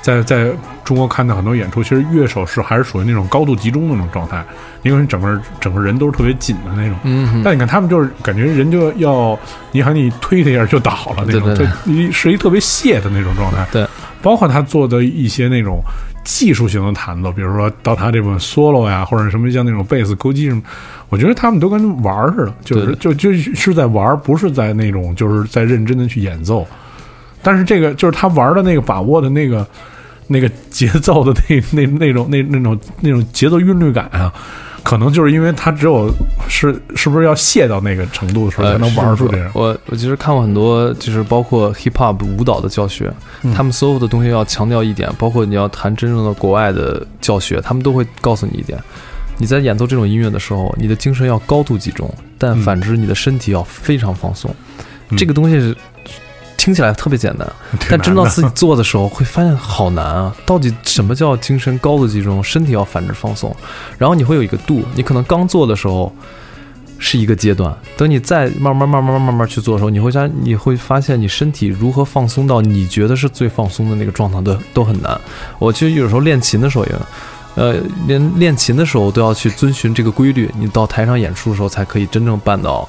在在中国看的很多演出，其实乐手是还是属于那种高度集中的那种状态，因为你整个整个人都是特别紧的那种。嗯但你看他们就是感觉人就要，你喊你推他一下就倒了那种，对对对就你是一特别泄的那种状态。对，包括他做的一些那种技术型的弹奏，比如说到他这种 solo 呀，或者什么像那种贝斯勾击什么，我觉得他们都跟玩儿似的，就是就就是在玩儿，不是在那种就是在认真的去演奏。但是这个就是他玩的那个把握的那个那个节奏的那 那那种那那种那种节奏韵律感啊，可能就是因为他只有是是不是要卸到那个程度的时候才能玩出这样。我我其实看过很多，就是包括 hip hop 舞蹈的教学，嗯他们所有的东西要强调一点，包括你要谈真正的国外的教学，他们都会告诉你一点：你在演奏这种音乐的时候，你的精神要高度集中，但嗯反之，你的身体要非常放松。嗯这个东西是听起来特别简单，但真到自己做的时候，会发现好难啊！到底什么叫精神高度集中，身体要反之放松？然后你会有一个度，你可能刚做的时候是一个阶段，等你再慢慢慢慢慢慢去做的时候，你会发你会发现你身体如何放松到你觉得是最放松的那个状态都都很难。我其实有时候练琴的时候也，呃，连练琴的时候都要去遵循这个规律，你到台上演出的时候才可以真正办到，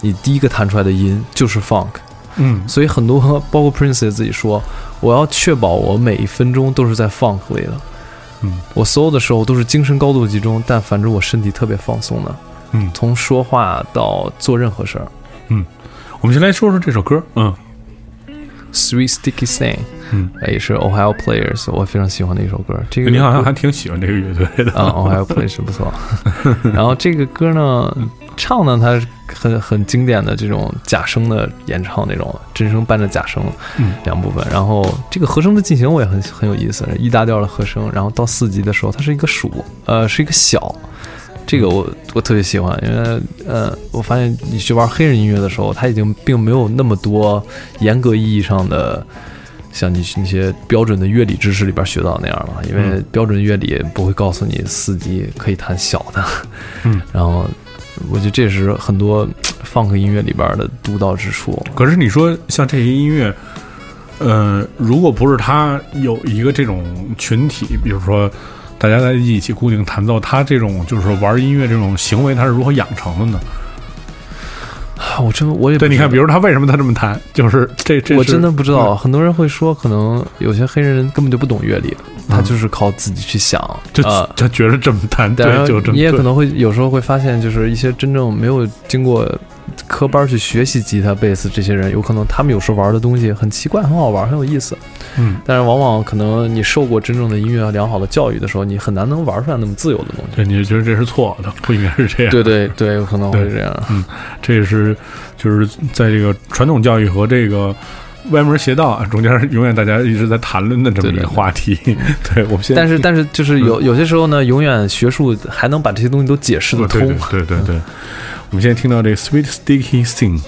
你第一个弹出来的音就是 funk。嗯。所以很多包括 Prince 也自己说，我要确保我每一分钟都是在 funk 里的。嗯，我所有的时候都是精神高度集中，但反正我身体特别放松的，嗯，从说话到做任何事儿。嗯。我们先来说说这首歌，嗯 Sweet Sticky Thing，嗯，也是 Ohio Players，我非常喜欢的一首歌。这个你好像还挺喜欢这个乐队的啊，Ohio Players 不错。然后这个歌呢，唱呢，它是很很经典的这种假声的演唱那种，真声伴着假声嗯两部分。然后这个和声的进行我也很很有意思，一大调的和声，然后到四级的时候，它是一个数，呃，是一个小。这个我我特别喜欢，因为呃，我发现你去玩黑人音乐的时候，它已经并没有那么多严格意义上的，像你那些标准的乐理知识里边学到那样了。因为嗯标准乐理不会告诉你四级可以弹小的，嗯，然后我觉得这也是很多 funk 音乐里边的独到之处。可是你说像这些音乐，呃，如果不是他有一个这种群体，比如说大家在一起固定弹奏，他这种就是玩音乐这种行为，他是如何养成的呢？啊 我真我也不对，你看，比如他为什么他这么弹，就是这这是我真的不知道，很多人会说，可能有些黑人根本就不懂乐理，他就是靠自己去想，就啊。他觉得这么弹，对，就这么你也可能会有时候会发现，就是一些真正没有经过科班去学习吉他、贝斯这些人，有可能他们有时候玩的东西很奇怪、很好玩、很有意思。嗯，但是往往可能你受过真正的音乐良好的教育的时候，你很难能玩出来那么自由的东西。对，你就觉得这是错的，不应该是这样。对对对，有可能会对这样。嗯这就是在这个传统教育和这个歪门邪道啊中间，永远大家一直在谈论的这么一个话题。对我们现在，但是但是就是有有些时候呢，永远学术还能把这些东西都解释得对通。对对对对，我们现在听到这个 Sweet Sticky Thing。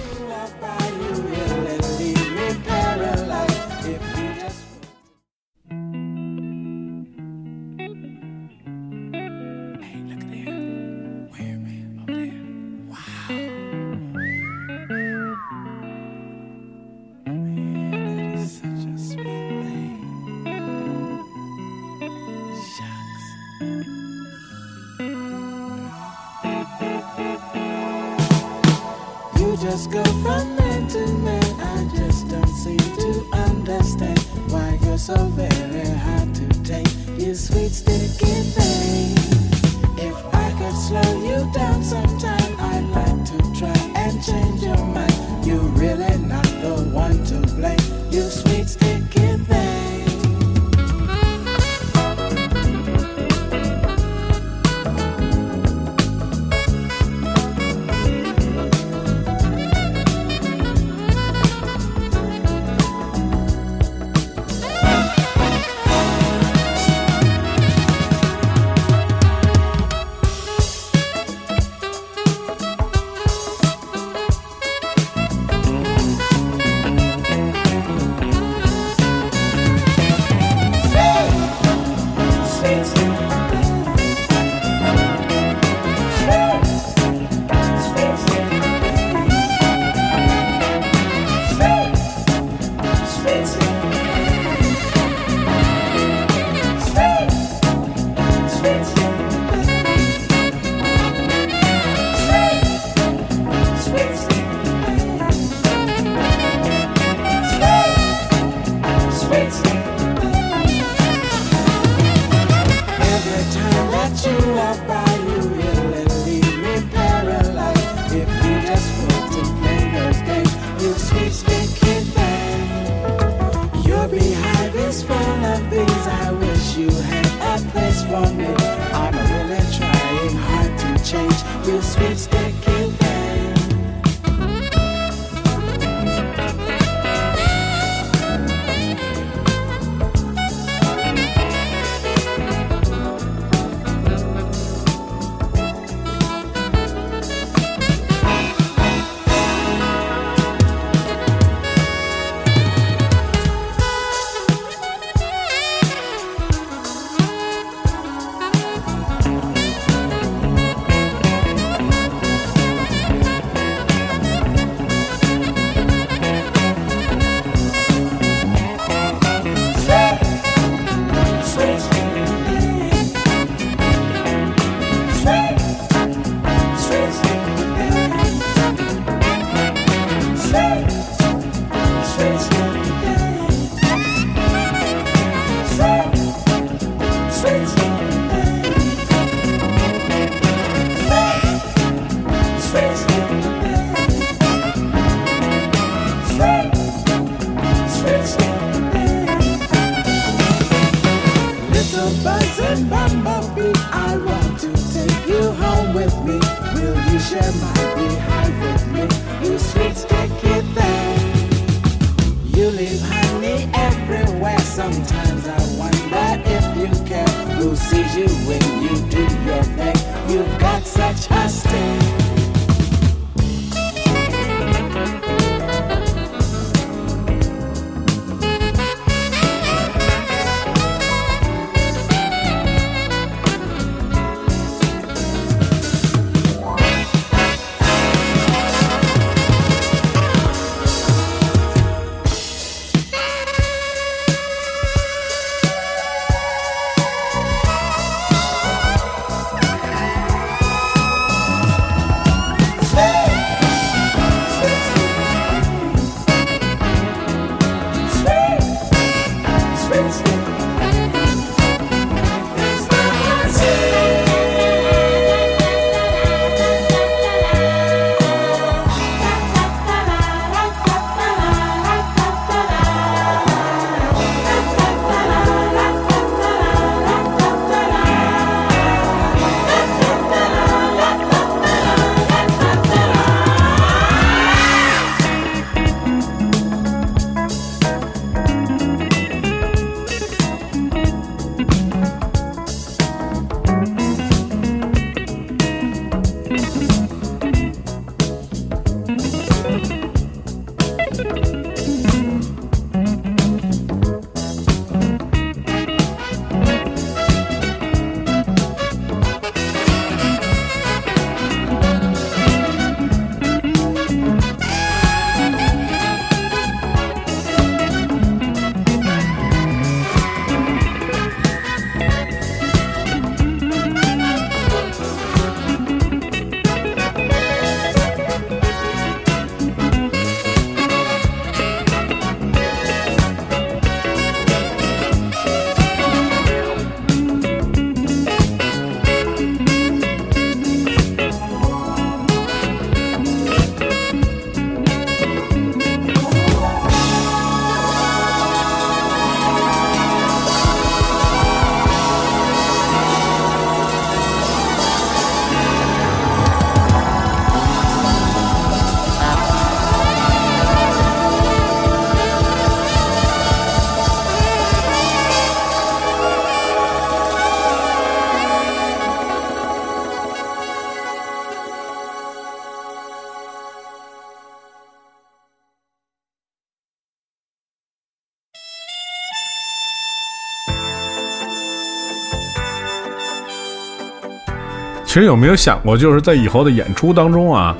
其实有没有想过，就是在以后的演出当中啊，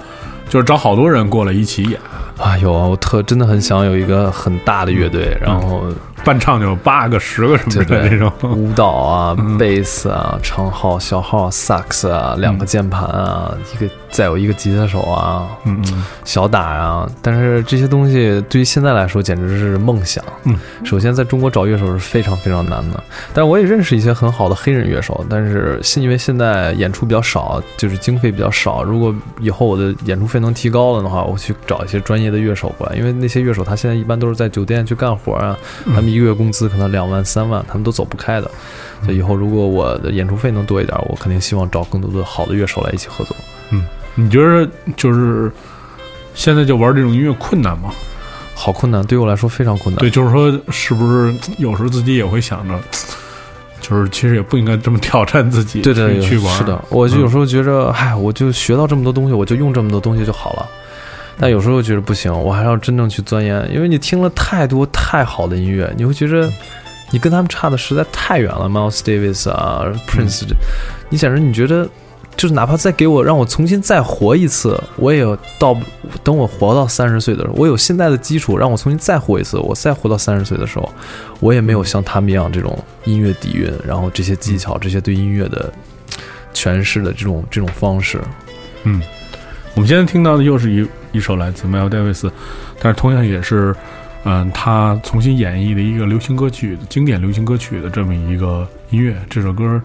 就是找好多人过来一起演，啊，有啊，我特真的很想有一个很大的乐队，然后伴唱就有八个、十个什么的那种。舞蹈啊、贝斯啊、长号、小号、萨克斯啊，两个键盘啊，一个再有一个吉他手啊，嗯嗯小打啊。但是这些东西对于现在来说简直是梦想。嗯，首先在中国找乐手是非常非常难的，但是我也认识一些很好的黑人乐手，但是是因为现在演出比较少，就是经费比较少。如果以后我的演出费能提高了的话，我去找一些专业的乐手过来，因为那些乐手他现在一般都是在酒店去干活啊，他们一个月工资可能两万三万，他们都走不开的。所以以后如果我的演出费能多一点，我肯定希望找更多的好的乐手来一起合作。你觉得就是现在就玩这种音乐困难吗？好困难，对我来说非常困难。对，就是说，是不是有时候自己也会想着，就是其实也不应该这么挑战自己，对对去去玩。是的，我就有时候觉着，唉，我就学到这么多东西，我就用这么多东西就好了。但有时候觉得不行，我还要真正去钻研，因为你听了太多太好的音乐，你会觉着你跟他们差的实在太远了。Miles Davis 啊，Prince，、你简直你觉得，就是哪怕再给我让我重新再活一次，我也到等我活到三十岁的时候，我有现在的基础，让我重新再活一次，我再活到三十岁的时候，我也没有像他们一样这种音乐底蕴，然后这些技巧，这些对音乐的诠释的这种这种方式。嗯我们现在听到的又是一一首来自 Miles Davis，但是同样也是嗯，他重新演绎的一个流行歌曲、经典流行歌曲的这么一个音乐。这首歌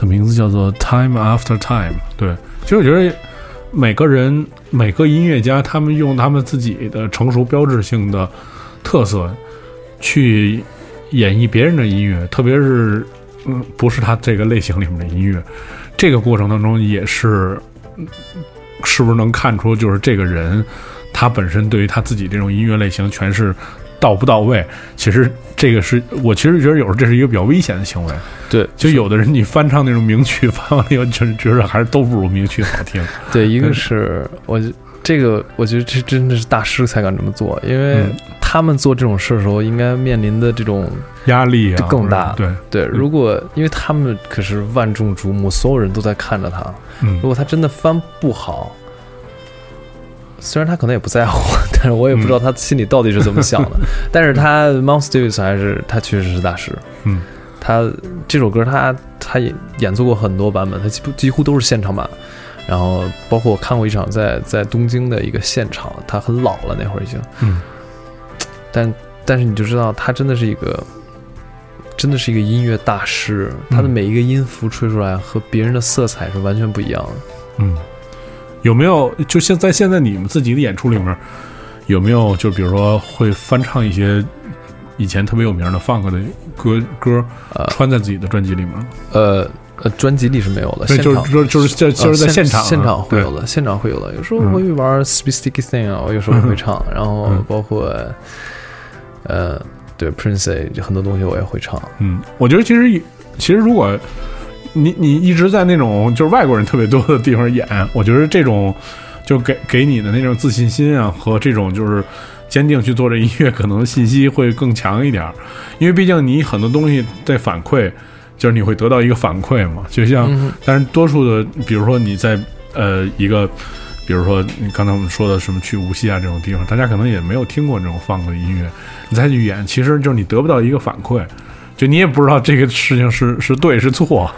的名字叫做《Time After Time》。对，其实我觉得每个人、每个音乐家，他们用他们自己的成熟标志性的特色去演绎别人的音乐，特别是嗯，不是他这个类型里面的音乐，这个过程当中也是，嗯是不是能看出就是这个人他本身对于他自己这种音乐类型诠释到不到位？其实这个是我其实觉得有时候这是一个比较危险的行为。对，就有的人你翻唱那种名曲，翻完了以后就是觉得还是都不如名曲好听。对，一个是我这个，我觉得这真的是大师才敢这么做，因为嗯他们做这种事的时候，应该面临的这种压力啊就更大。对，对，如果因为他们可是万众瞩目，所有人都在看着他，嗯如果他真的翻不好，虽然他可能也不在乎，但是我也不知道他心里到底是怎么想的。但是他 Miles Davis 还是他确实是大师。嗯，他这首歌他他也演奏过很多版本，他几乎几乎都是现场版。然后包括我看过一场在在东京的一个现场，他很老了那会儿已经，嗯，但但是你就知道他真的是一个。真的是一个音乐大师，他的每一个音符吹出来和别人的色彩是完全不一样的。嗯，有没有就现在现在你们自己的演出里面，有没有就比如说会翻唱一些以前特别有名的 funk 的歌歌，穿在自己的专辑里面？呃呃，专辑里是没有的，就是就是就就是在呃现场啊现场会有的，现场会有的。有时候嗯我会玩 Speed Sticky Thing 啊，我有时候会唱，然后嗯包括呃，对 Prince 很多东西我也会唱。嗯，我觉得其实其实如果你你一直在那种就是外国人特别多的地方演，我觉得这种就给给你的那种自信心啊和这种就是坚定去做这音乐，可能信息会更强一点儿，因为毕竟你很多东西在反馈，就是你会得到一个反馈嘛，就像、嗯但是多数的，比如说你在呃一个。比如说，你刚才我们说的什么去无锡啊这种地方，大家可能也没有听过这种放的音乐，你再去演，其实就是你得不到一个反馈，就你也不知道这个事情是是对是错，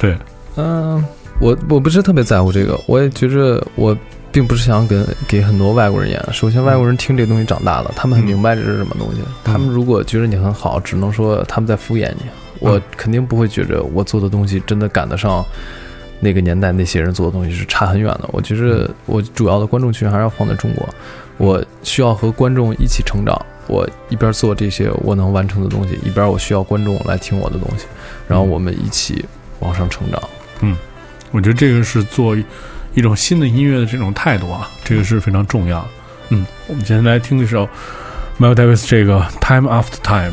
对，嗯，我我不是特别在乎这个，我也觉着我并不是想给给很多外国人演。首先，外国人听这东西长大的，他们很明白这是什么东西。他们如果觉得你很好，只能说他们在敷衍你。我肯定不会觉着我做的东西真的赶得上那个年代那些人做的东西是差很远的。我觉着我主要的观众群还是要放在中国，我需要和观众一起成长。我一边做这些我能完成的东西，一边我需要观众来听我的东西，然后我们一起往上成长。嗯，我觉得这个是做一种新的音乐的这种态度啊，这个是非常重要。嗯，我们今天来听一首 Miles Davis 这个 Time After Time。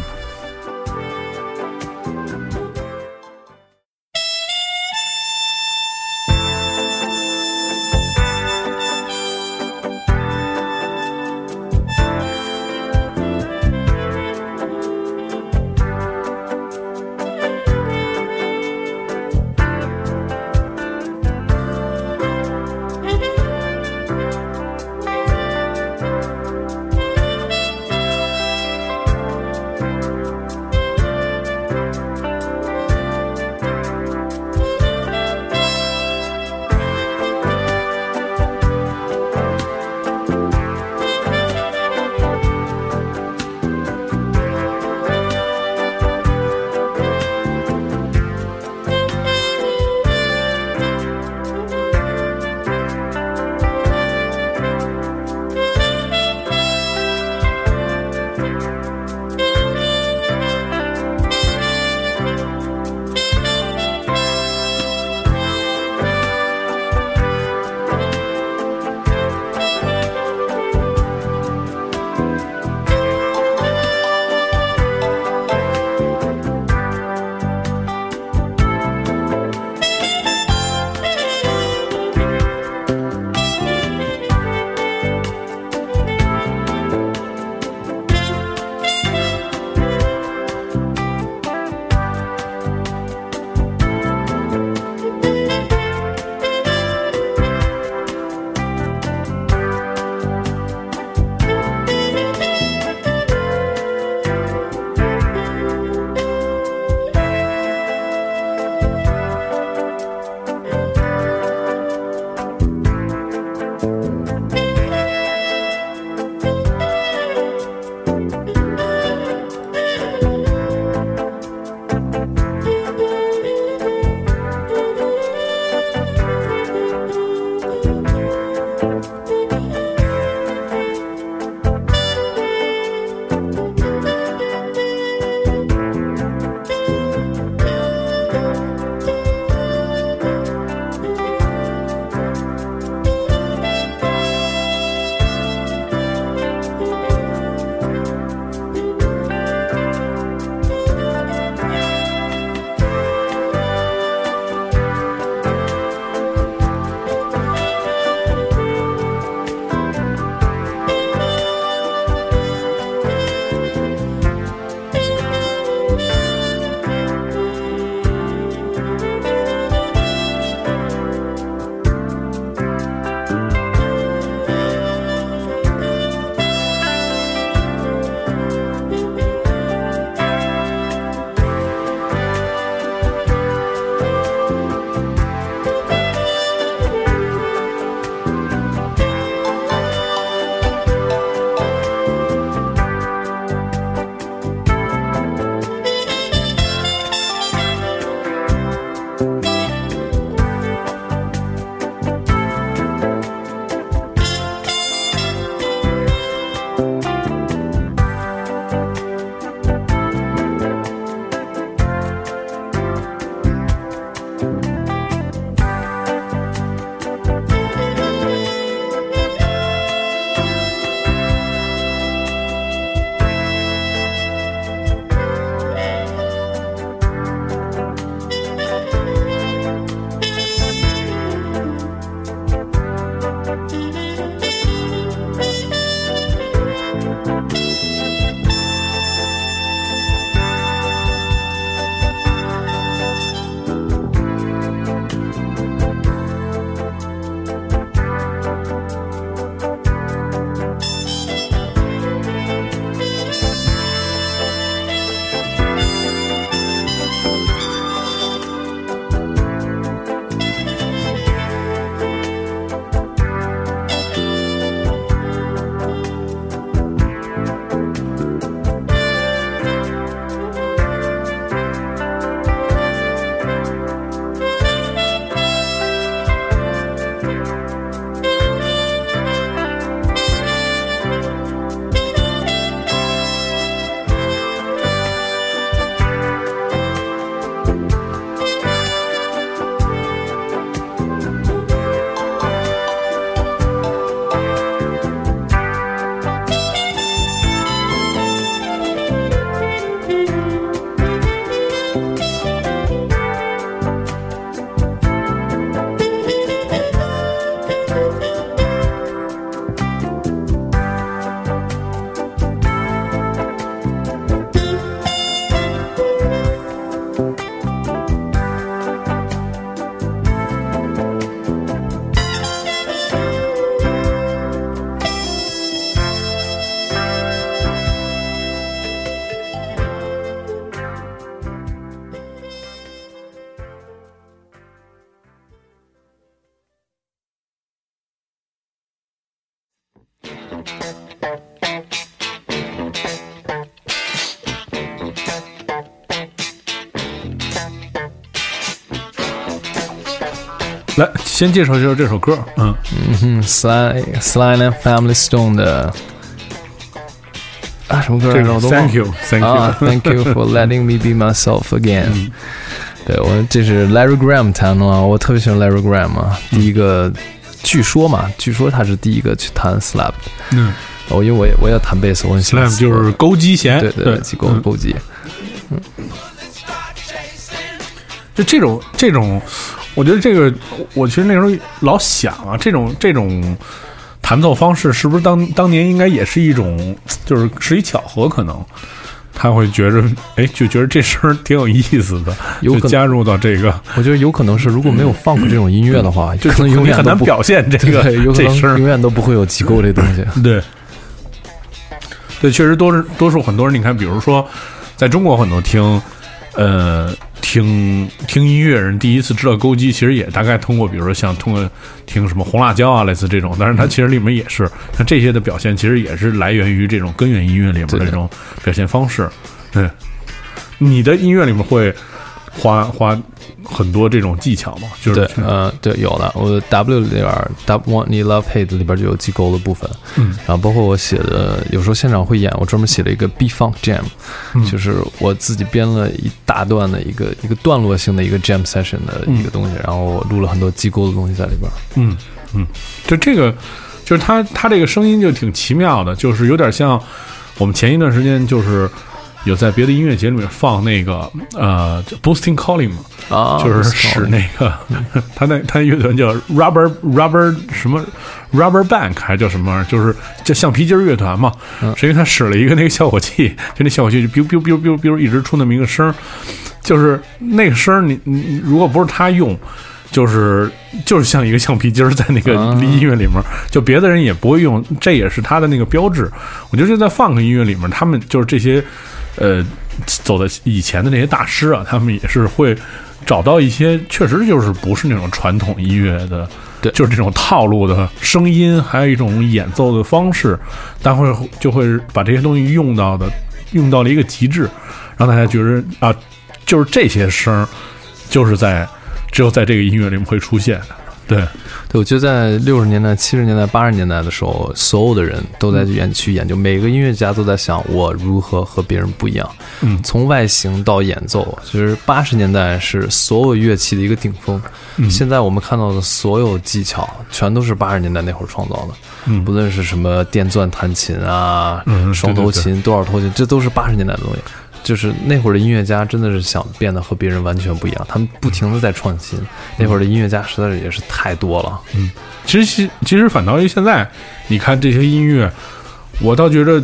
先介绍介绍这首歌，嗯，嗯，Sly Sly and Family Stone 的啊什么歌这个来着？我都 Thank。you，Thank you for letting me be myself again。对嗯我这是 Larry Graham 弹的嘛，我特别喜欢 Larry Graham 啊，第一个，据说嘛，据说他是第一个去弹 slap 的。嗯哦，因为我也我也弹贝斯，我很喜欢就是勾击弦，对对对，机构嗯勾击。就这种这种，我觉得这个，我其实那时候老想啊，这种这种弹奏方式是不是当当年应该也是一种，就是是一巧合，可能他会觉着，哎，就觉得这声儿挺有意思的，有可能。就加入到这个，我觉得有可能是，如果没有 funk 这种音乐的话，就可能永远很难表现这个对，有可这声儿。永远都不会有机构这东西。对，对，确实多是多数很多人，你看，比如说在中国很多听，呃，听听音乐人第一次知道勾机，其实也大概通过，比如说像通过听什么红辣椒啊，类似这种，但是它其实里面也是像这些的表现，其实也是来源于这种根源音乐里面的这种表现方式。对，你的音乐里面会花花很多这种技巧嘛？就是对，呃，对，有的。我 W 里边儿 W One Need Love Hate 里边就有机构的部分，嗯，然后包括我写的，有时候现场会演，我专门写了一个 B Funk Jam，、嗯就是我自己编了一大段的一个一个段落性的一个 Jam Session 的一个东西，然后我录了很多机构的东西在里边。嗯嗯，就这个，就是他他这个声音就挺奇妙的，就是有点像我们前一段时间就是有在别的音乐节里面放那个呃 boosting calling 嘛，啊就是使那个 他那他乐团叫 rubber rubber 什么 rubber bank 还叫什么玩意儿，就是叫橡皮筋儿乐团嘛，是因为他使了一个那个效果器，就那效果器就 biu biu biu biu biu 一直出那么一个声儿，就是那个声儿你你你如果不是他用。就是就是像一个橡皮筋儿在那个啊音乐里面，就别的人也不会用，这也是他的那个标志。我觉得就在 funk 音乐里面，他们就是这些呃走的以前的那些大师啊，他们也是会找到一些确实就是不是那种传统音乐的，对。就是这种套路的声音，还有一种演奏的方式，但会就会把这些东西用到的用到了一个极致，让大家觉得啊，就是这些声儿就是在只有在这个音乐里面会出现的，对。对，我觉得在六十年代、七十年代、八十年代的时候，所有的人都在研去研究，每个音乐家都在想我如何和别人不一样。嗯从外形到演奏，其实八十年代是所有乐器的一个顶峰。嗯现在我们看到的所有技巧，全都是八十年代那会儿创造的。嗯不论是什么电钻弹琴啊、嗯双头琴、多少头琴，这都是八十年代的东西。就是那会儿的音乐家真的是想变得和别人完全不一样，他们不停的在创新。那会儿的音乐家实在是也是太多了。嗯其实其其实反倒于现在，你看这些音乐，我倒觉得，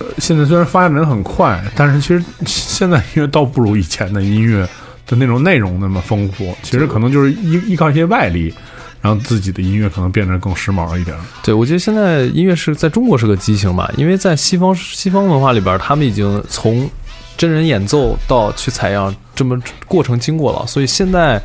呃，现在虽然发展的很快，但是其实现在音乐倒不如以前的音乐的那种内容那么丰富。其实可能就是依依靠一些外力，让自己的音乐可能变得更时髦一点。对，我觉得现在音乐是在中国是个畸形吧，因为在西方西方文化里边，他们已经从真人演奏到去采样这么过程经过了，所以现在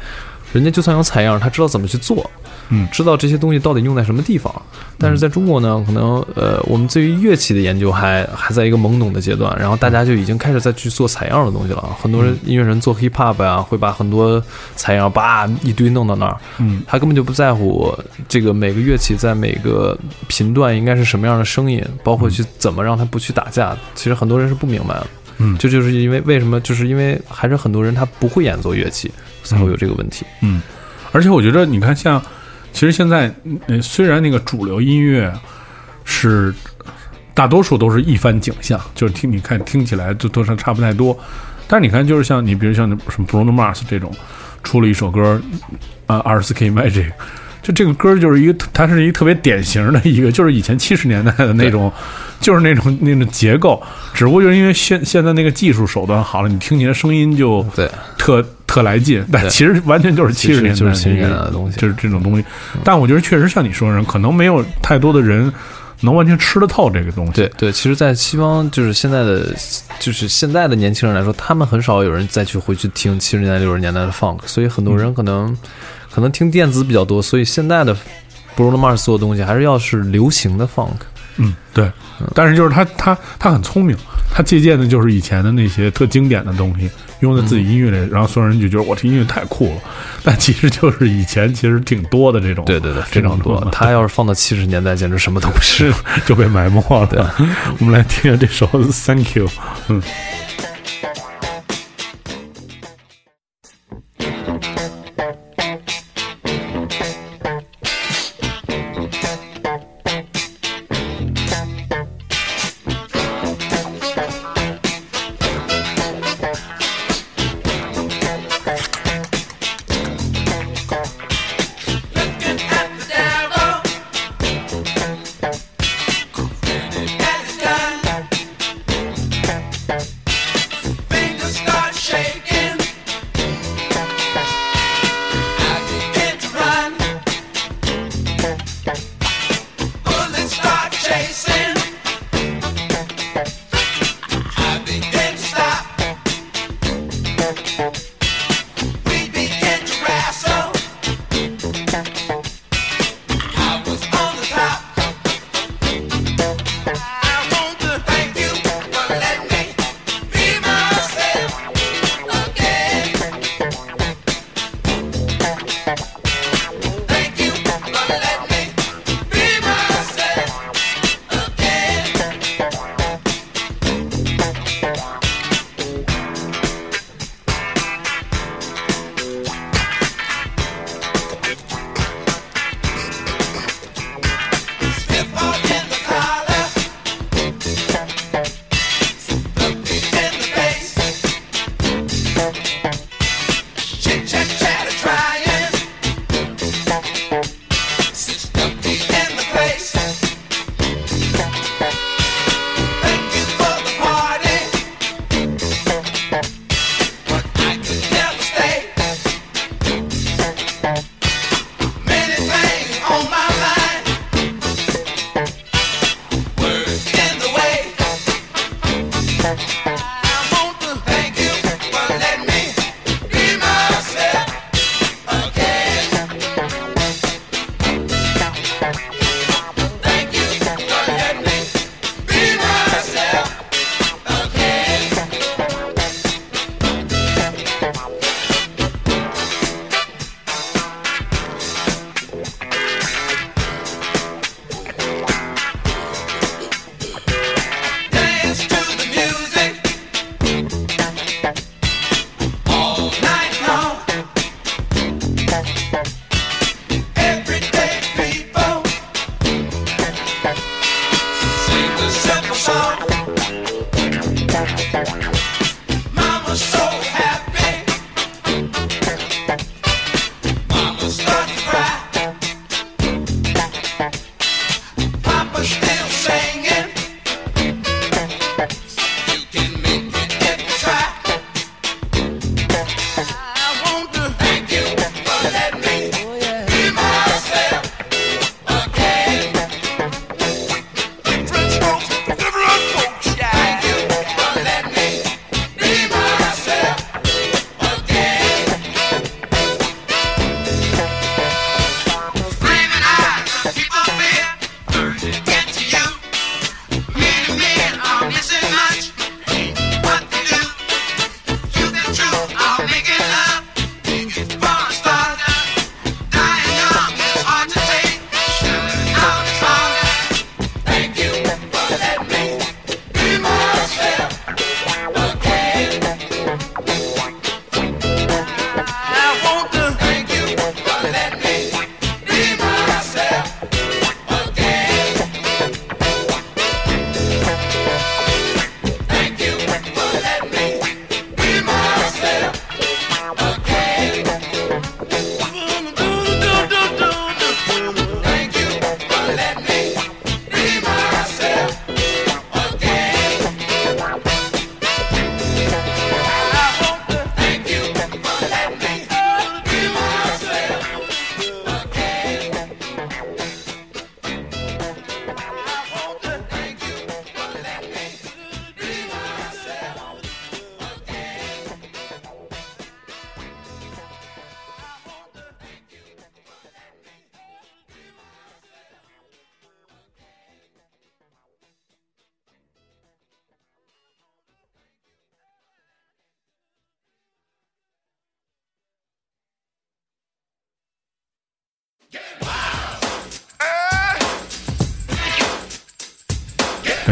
人家就算有采样，他知道怎么去做，嗯知道这些东西到底用在什么地方。但是在中国呢，可能呃，我们对于乐器的研究还还在一个懵懂的阶段，然后大家就已经开始在去做采样的东西了。很多人音乐人做 hip hop 呀、会把很多采样叭一堆弄到那儿，嗯他根本就不在乎这个每个乐器在每个频段应该是什么样的声音，包括去怎么让它不去打架。其实很多人是不明白的，嗯这就是因为为什么，就是因为还是很多人他不会演奏乐器，才会有这个问题。嗯，而且我觉得你看像，其实现在嗯，虽然那个主流音乐是大多数都是一番景象，就是听你看听起来就都是差不太多，但是你看就是像你比如像什么 Bruno Mars 这种出了一首歌，啊二十四 K Magic。就这个歌就是一个，它是一个特别典型的一个，就是以前七十年代的那种，就是那种那种结构，只不过就是因为现现在那个技术手段好了，你听起来声音就对。特特来劲，但其实完全就是七十年代就是70年代的东西。就是这种东西。但我觉得确实像你说的，可能没有太多的人能完全吃得透这个东西。对对，其实，在西方就是现在的，就是现在的年轻人来说，他们很少有人再去回去听七十年代、六十年代的 funk，所以很多人可能、可能听电子比较多，所以现在的 Bruno Mars 做的东西还是要是流行的 funk，嗯，对。但是就是他他他很聪明，他借鉴的就是以前的那些特经典的东西，用在自己音乐里，然后所有人就觉得我这音乐太酷了。但其实就是以前其实挺多的这种，对对对，非常多。他要是放到七十年代，简直什么都不是。就被埋没了。我们来听下这首《Thank You》。嗯。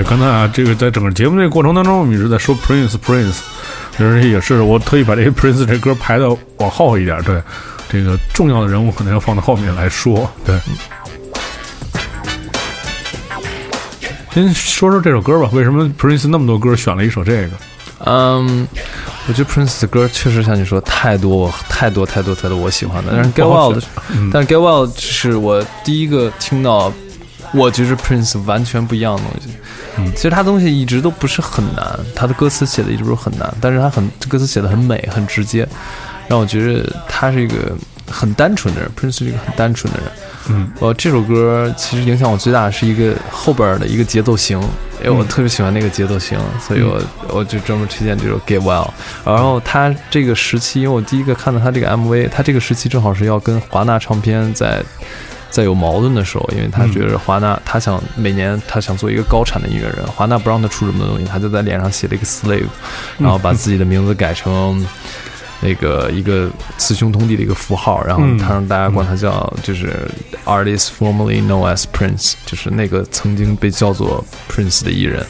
刚才啊，这个在整个节目这个过程当中，我们一直在说 Prince Prince，就是也是我特意把这个 Prince 这歌排的往后一点，对，这个重要的人物可能要放到后面来说，对。先说说这首歌吧，为什么 Prince 那么多歌选了一首这个？嗯，我觉得 Prince 的歌确实像你说太多太多太多太多我喜欢的，但是 Get 嗯但是 Get Wild 是我第一个听到，我觉得 Prince 完全不一样的东西。嗯其实他东西一直都不是很难，他的歌词写的一直都是很难，但是他很歌词写的很美很直接，让我觉得他是一个很单纯的人，Prince 是一个很单纯的人。嗯，我这首歌其实影响我最大的是一个后边的一个节奏型，因为我嗯特别喜欢那个节奏型，所以我我就专门推荐这首《Get Well》。然后他这个时期，因为我第一个看到他这个 MV，他这个时期正好是要跟华纳唱片在在有矛盾的时候，因为他觉得华纳他想每年他想做一个高产的音乐人，华纳不让他出这么多东西，他就在脸上写了一个 slave，然后把自己的名字改成。那个一个雌雄同体的一个符号，然后嗯他让大家管他叫就是 artist formerly known as Prince，就是那个曾经被叫做 Prince 的艺人。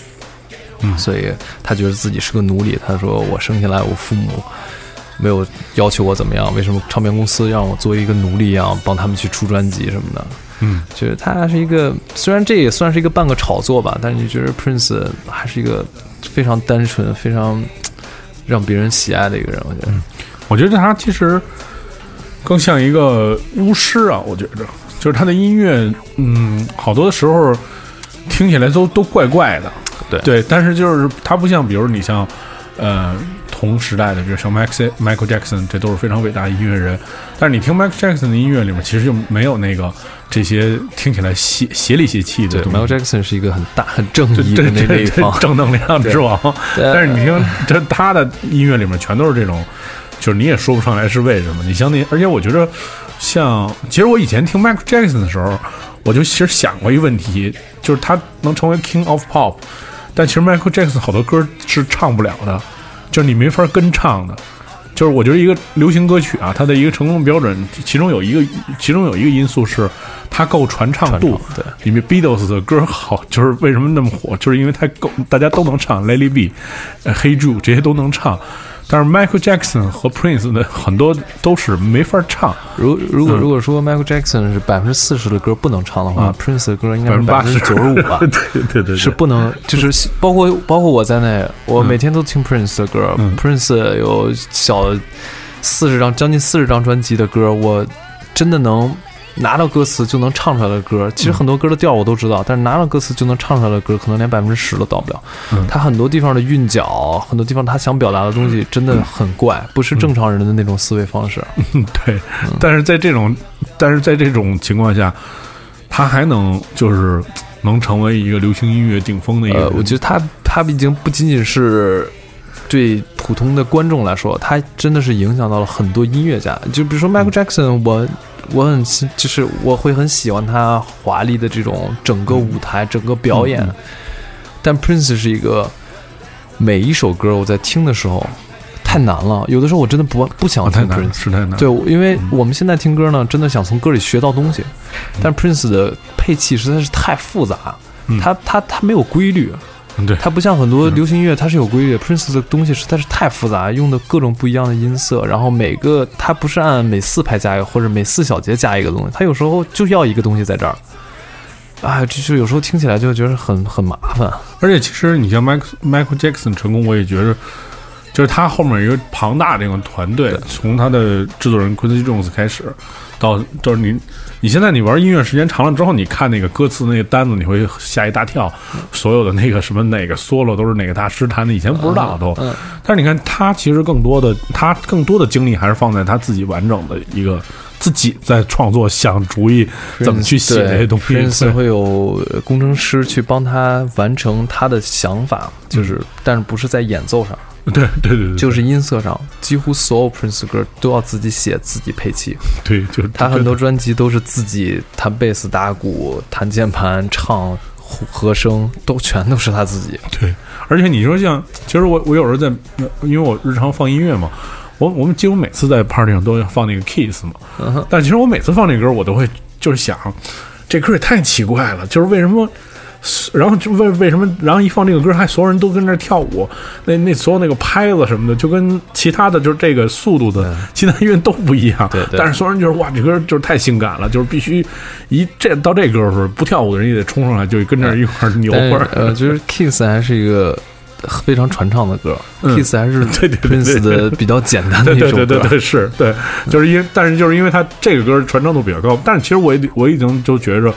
嗯所以他觉得自己是个奴隶。他说：“我生下来，我父母没有要求我怎么样，为什么唱片公司让我作为一个奴隶一样帮他们去出专辑什么的？”嗯，就是他是一个，虽然这也算是一个半个炒作吧，但是你觉得 Prince 还是一个非常单纯、非常让别人喜爱的一个人，我觉得。我觉得他其实更像一个巫师啊，我觉着，就是他的音乐，嗯，好多的时候听起来都都怪怪的，对。对，但是就是他不像，比如你像呃同时代的，比如像 Max Michael Jackson，这都是非常伟大的音乐人，但是你听 Michael Jackson 的音乐里面，其实就没有那个这些听起来邪邪里邪气的。，Michael Jackson 是一一个很大、很正义的那方。正能量之王，对但是你听这他的音乐里面全都是这种，就是你也说不上来是为什么。你像那，而且我觉得像，其实我以前听 Michael Jackson 的时候，我就其实想过一个问题，就是他能成为 King of Pop，但其实 Michael Jackson 好多歌是唱不了的，就是你没法跟唱的。就是我觉得一个流行歌曲啊，它的一个成功标准，其中有一个，其中有一个因素是它够传唱度。对，里面 Beatles 的歌好，就是为什么那么火，就是因为它够大家都能唱 Be、呃 Hey Jude 这些都能唱，但是 Michael Jackson 和 Prince 的很多都是没法唱，如如果嗯。如果说 Michael Jackson 是百分之四十的歌不能唱的话、嗯。P r i n c e 的歌应该是百分之九十五吧。对对对，是不能，就是包括包括我在内，我每天都听 Prince 的歌、嗯。P r i n c e 有小四十张，将近四十张专辑的歌，我真的能拿到歌词就能唱出来的歌。其实很多歌的调我都知道，但是拿到歌词就能唱出来的歌，可能连百分之十都到不了。嗯他很多地方的韵脚，很多地方他想表达的东西真的很怪，不是正常人的那种思维方式。嗯 对，但是在这种但是在这种情况下，他还能就是能成为一个流行音乐顶峰的一个，呃，我觉得他他已经不仅仅是对普通的观众来说，他真的是影响到了很多音乐家。就比如说 Michael Jackson，我我很喜就是我会很喜欢他华丽的这种整个舞台、整个表演。嗯但 Prince 是一个每一首歌我在听的时候太难了，有的时候我真的不不想听哦太难 Prince。是太难，对，因为我们现在听歌呢，真的想从歌里学到东西，但 Prince 的配器实在是太复杂，嗯。他他他没有规律，嗯对，它不像很多流行音乐，它是有规律的。Prince 的东西实在是太复杂，用的各种不一样的音色，然后每个它不是按每四拍加一个，或者每四小节加一个东西，它有时候就要一个东西在这儿。啊，就就有时候听起来就觉得很很麻烦。而且其实你像 Michael Michael Jackson 成功，我也觉得，就是他后面有一个庞大的一个团队，从他的制作人 Quincy Jones 开始，到就是你你现在你玩音乐时间长了之后，你看那个歌词那个单子，你会吓一大跳，所有的那个什么哪个 solo 都是哪个大师弹的，以前不知道都。嗯但是你看他其实更多的他更多的精力还是放在他自己完整的一个自己在创作想主意怎么去写这些东西。Prince 会有呃工程师去帮他完成他的想法，就是但是不是在演奏上，对对对对，就是音色上，几乎所有 Prince 歌都要自己写、自己配器。对，就是他很多专辑都是自己弹贝斯、打鼓、弹键盘、唱和和声，都全都是他自己。对，而且你说像，其实我我有时候在，呃因为我日常放音乐嘛，我我们几乎每次在 party 上都要放那个 Kiss 嘛，嗯哼但其实我每次放这歌，我都会就是想，这歌也太奇怪了，就是为什么然后就为为什么，然后一放这个歌，还所有人都跟那跳舞，那那所有那个拍子什么的，就跟其他的就是这个速度的其他音乐都不一样。对对但是所有人就是哇，这歌就是太性感了，就是必须一这到这歌的时候，不跳舞的人也得冲上来，就跟这儿一块扭会儿。呃，就是 Kiss 还是一个非常传唱的歌、嗯 k i s s 还是 对对对 Prince 的比较简单的对一首歌。对对对对，是对，就是因为，但是就是因为他这个歌传唱度比较高，但是其实我也我已经就觉着，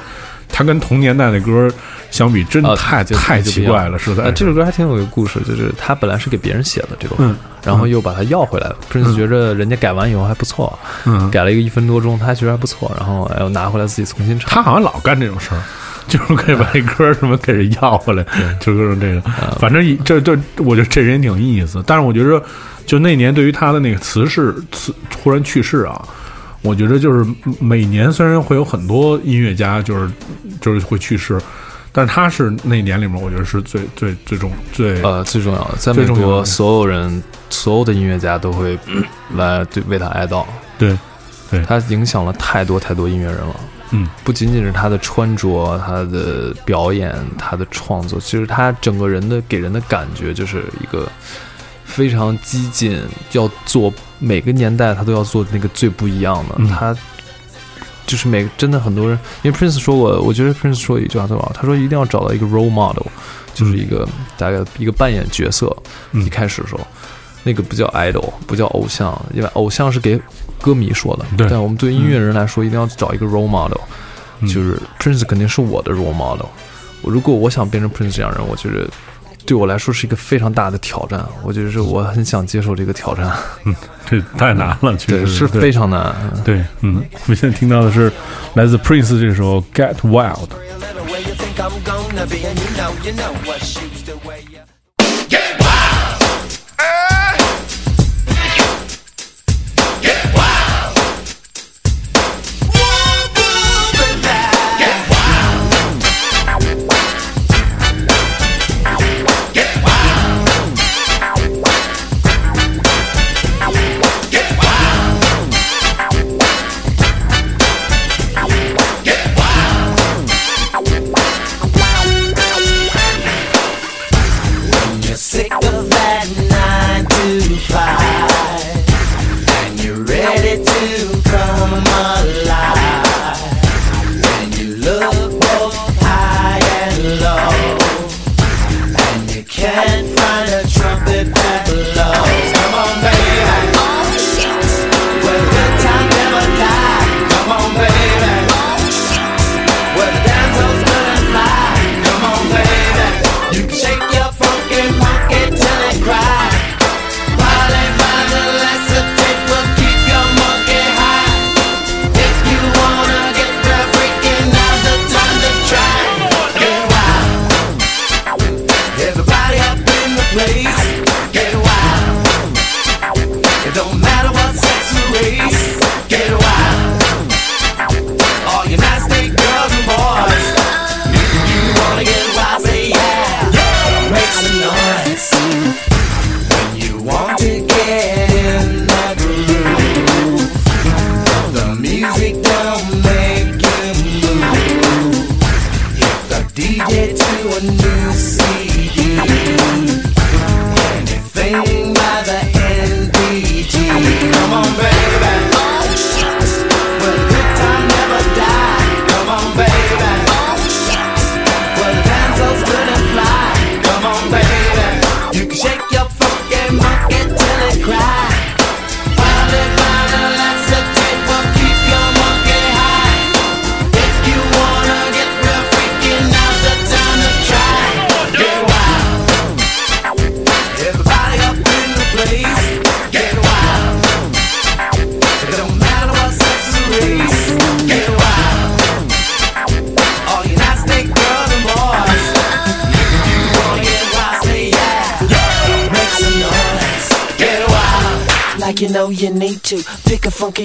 他跟同年代的歌相比，真的啊太、就太奇怪了，实在呃，这首歌还挺有一个故事，就是他本来是给别人写的这首歌，嗯。然后又把它要回来了。Prince 觉着人家改完以后还不错，嗯，改了一个一分多钟，他觉得还不错，然后又拿回来自己重新唱。他好像老干这种事儿，就是可以把这歌什么给人要回来，就各种这个，啊反正一这这，我觉得这人也挺有意思。但是我觉得，就那年对于他的那个辞世，辞突然去世啊，我觉得就是每年虽然会有很多音乐家就是就是会去世，但是他是那年里面，我觉得是最最最重最呃，最重要的，在美国，所有人、所有的音乐家都会来对为他哀悼。对对他影响了太多太多音乐人了。嗯，不仅仅是他的穿着、他的表演、他的创作，其实他整个人的给人的感觉就是一个非常激进，要做每个年代他都要做那个最不一样的。嗯他就是每真的很多人，因为 Prince 说过，我觉得 Prince 说一句话特别好，他说一定要找到一个 role model，就是一个大概一个扮演角色。嗯一开始的时候，那个不叫 idol，不叫偶像，因为偶像是给歌迷说的。对但我们对音乐人来说，一定要找一个 role model，、嗯就是 Prince 肯定是我的 role model。我如果我想变成 Prince 这样人，我觉得对我来说是一个非常大的挑战。我觉得是我很想接受这个挑战，嗯 这太难了，其对，实是非常难。对，嗯，我们现在听到的是来自 Prince 这首《Get Wild》。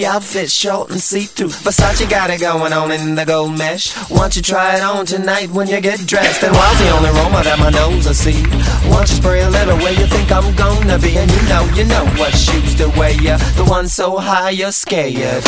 Outfit, short and see-through. Versace got it going on in the gold mesh. Won't you try it on tonight when you get dressed? And while the only aroma that my nose I see, won't you spray a little where you think I'm gonna be? And you know, you know what shoes to wear. The one so high you're scared.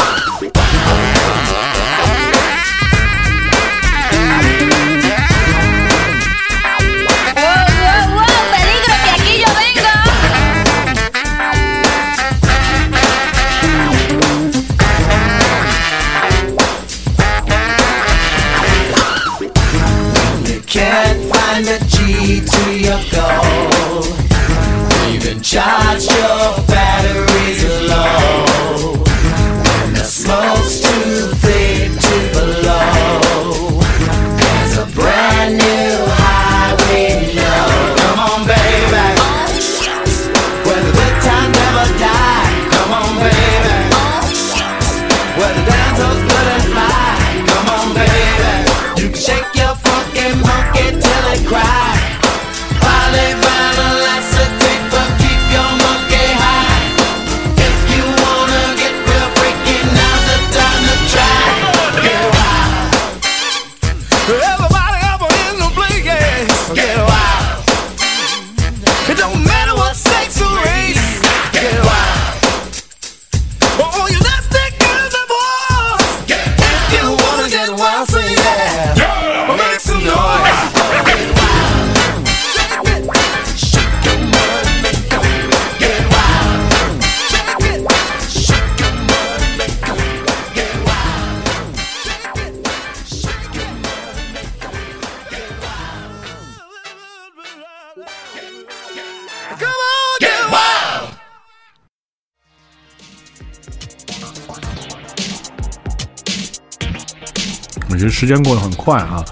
时间过得很快啊，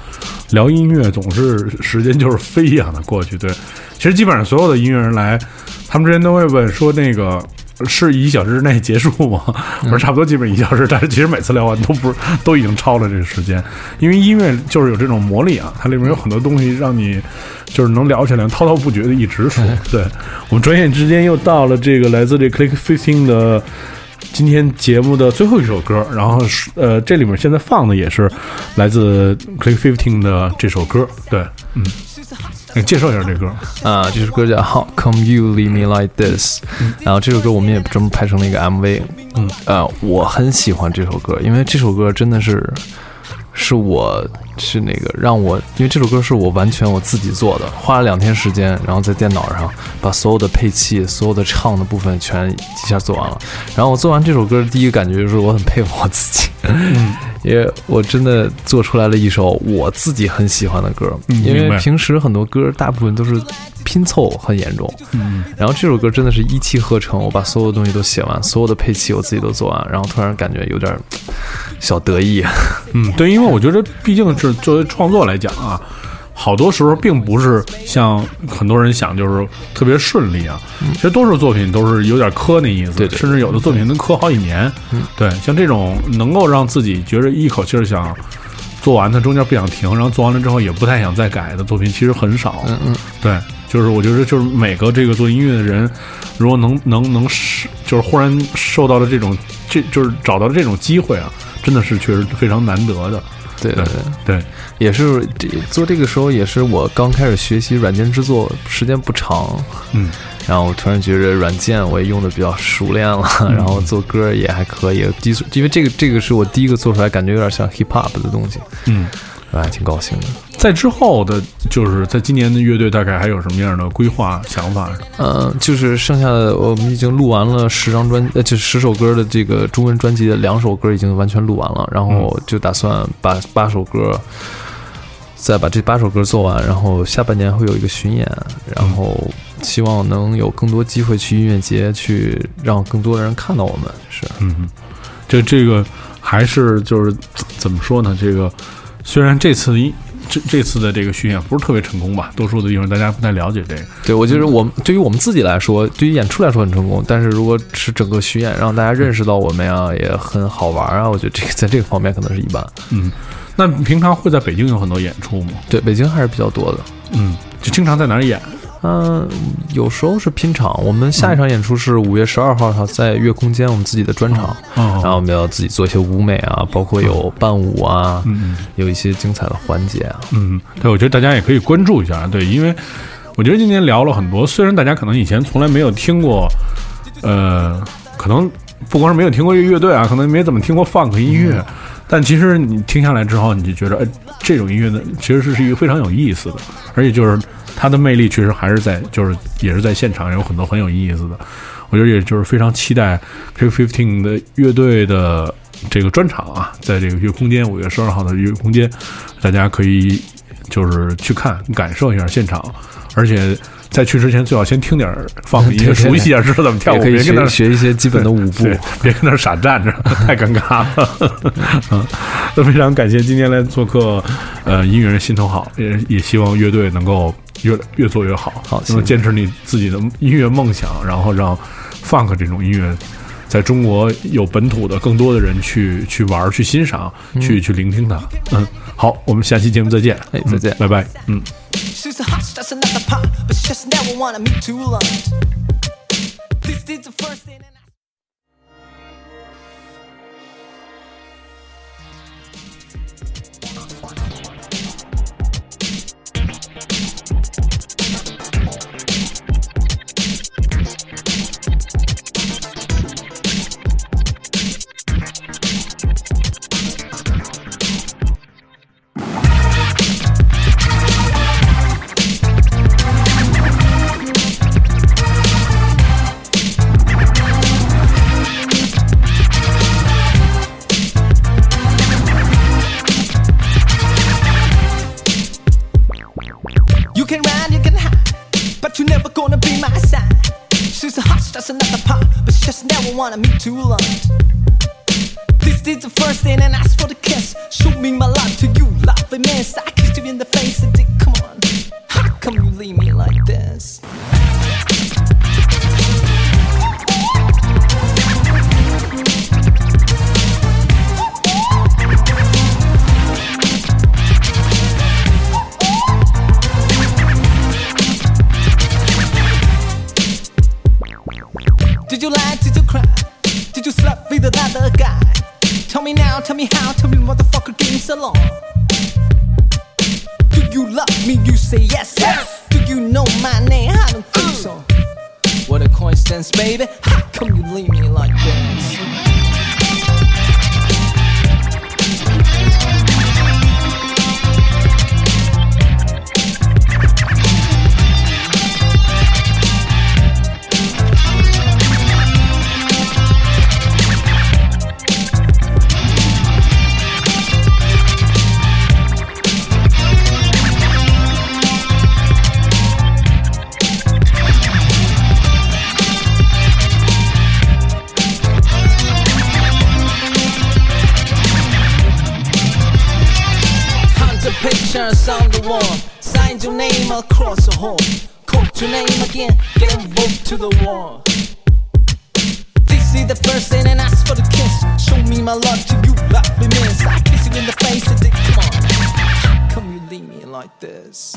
聊音乐总是时间就是飞一样的过去。对，其实基本上所有的音乐人来，他们之前都会问说那个。是一小时之内结束吗？我说差不多，基本一小时。但是其实每次聊完都不是都已经超了这个时间，因为音乐就是有这种魔力啊，它里面有很多东西让你就是能聊起来滔滔不绝的一直说。对我们转眼之间又到了这个来自这 Click Fifteen 的今天节目的最后一首歌，然后是呃，这里面现在放的也是来自 Click Fifteen 的这首歌。对，嗯，你介绍一下这歌。啊，这首歌叫《How Come You Leave Me Like This》，然后这首歌我们也专门拍成了一个 MV。嗯，呃，我很喜欢这首歌，因为这首歌真的是是我是那个让我，因为这首歌是我完全我自己做的，花了两天时间，然后在电脑上把所有的配器、所有的唱的部分全一下做完了。然后我做完这首歌，第一个感觉就是我很佩服我自己，嗯，因为我真的做出来了一首我自己很喜欢的歌。因为平时很多歌大部分都是拼凑很严重，嗯，然后这首歌真的是一气呵成，我把所有的东西都写完，所有的配器我自己都做完，然后突然感觉有点小得意。嗯，对，因为我觉得毕竟是作为创作来讲啊，好多时候并不是像很多人想就是特别顺利啊。其实多数作品都是有点磕那意思，嗯对对甚至有的作品能磕好几年。嗯对，像这种能够让自己觉着一口气儿想做完，它中间不想停，然后做完了之后也不太想再改的作品，其实很少。嗯嗯，对，就是我觉得就是每个这个做音乐的人，如果能能能是就是忽然受到了这种这就是找到了这种机会啊，真的是确实非常难得的。对对对，也是这做这个时候也是我刚开始学习软件制作，时间不长，嗯，然后我突然觉着软件我也用的比较熟练了，然后做歌也还可以，因为这个这个是我第一个做出来感觉有点像 hip hop 的东西，嗯，我还挺高兴的。在之后的，就是在今年的乐队大概还有什么样的规划想法？嗯，就是剩下的我们已经录完了十张专，呃，就十首歌的这个中文专辑的两首歌已经完全录完了，然后就打算把八首歌，再把这八首歌做完，然后下半年会有一个巡演，然后希望能有更多机会去音乐节，去让更多的人看到我们。是，嗯，这这个还是就是怎么说呢？这个虽然这次一这这次的这个巡演不是特别成功吧，多数的地方大家不太了解这个。对我觉得我们对于我们自己来说，对于演出来说很成功，但是如果是整个巡演让大家认识到我们呀，也很好玩啊，我觉得这个在这个方面可能是一般。嗯，那平常会在北京有很多演出吗？对，北京还是比较多的。嗯，就经常在哪儿演？嗯、有时候是拼场。我们下一场演出是五月十二号，在月空间，我们自己的专场。嗯，然后我们要自己做一些舞美啊，包括有伴舞啊，嗯有一些精彩的环节啊。嗯，对，我觉得大家也可以关注一下，对，因为我觉得今天聊了很多，虽然大家可能以前从来没有听过，呃，可能不光是没有听过这个乐队啊，可能没怎么听过 funk 音乐，但其实你听下来之后，你就觉得，哎，这种音乐呢，其实是是一个非常有意思的，而且就是它的魅力确实还是在，就是也是在现场有很多很有意思的。我觉得也就是非常期待 K Fifteen 的乐队的这个专场啊，在这个月空间五月十二号的月空间，大家可以就是去看感受一下现场，而且在去之前最好先听点放音乐，熟悉一下，知道怎么跳舞，也可以别跟那儿学学一些基本的舞步。别跟那儿傻站着，太尴尬了。嗯，那非常感谢今天来做客，呃，音乐人心头好，也也希望乐队能够越越做越好，好能坚持你自己的音乐梦想，然后让 funk 这种音乐。在中国有本土的更多的人去去玩儿、去欣赏、去去聆听它。嗯，好，我们下期节目再见。哎再见嗯拜拜。嗯。Just never wanna meet too long. This is the first thing and ask for the kiss. Show me my love to you, lovely miss. I kissed you in the face me now, tell me how, tell me motherfucker getting so long. Do you love me? You say yes, yes. Do you know my name? I don't think so. What a coincidence, baby. How come you leave me across the hall. Quote your name again. Get both to the wall. Is the first thing and ask for the kiss. Show me my love to you, lovely miss. I kiss you in the face and say, come on. Come you leave me like this?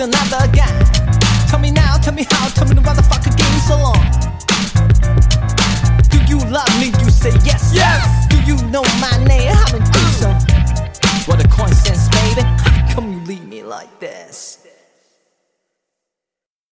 Another guy?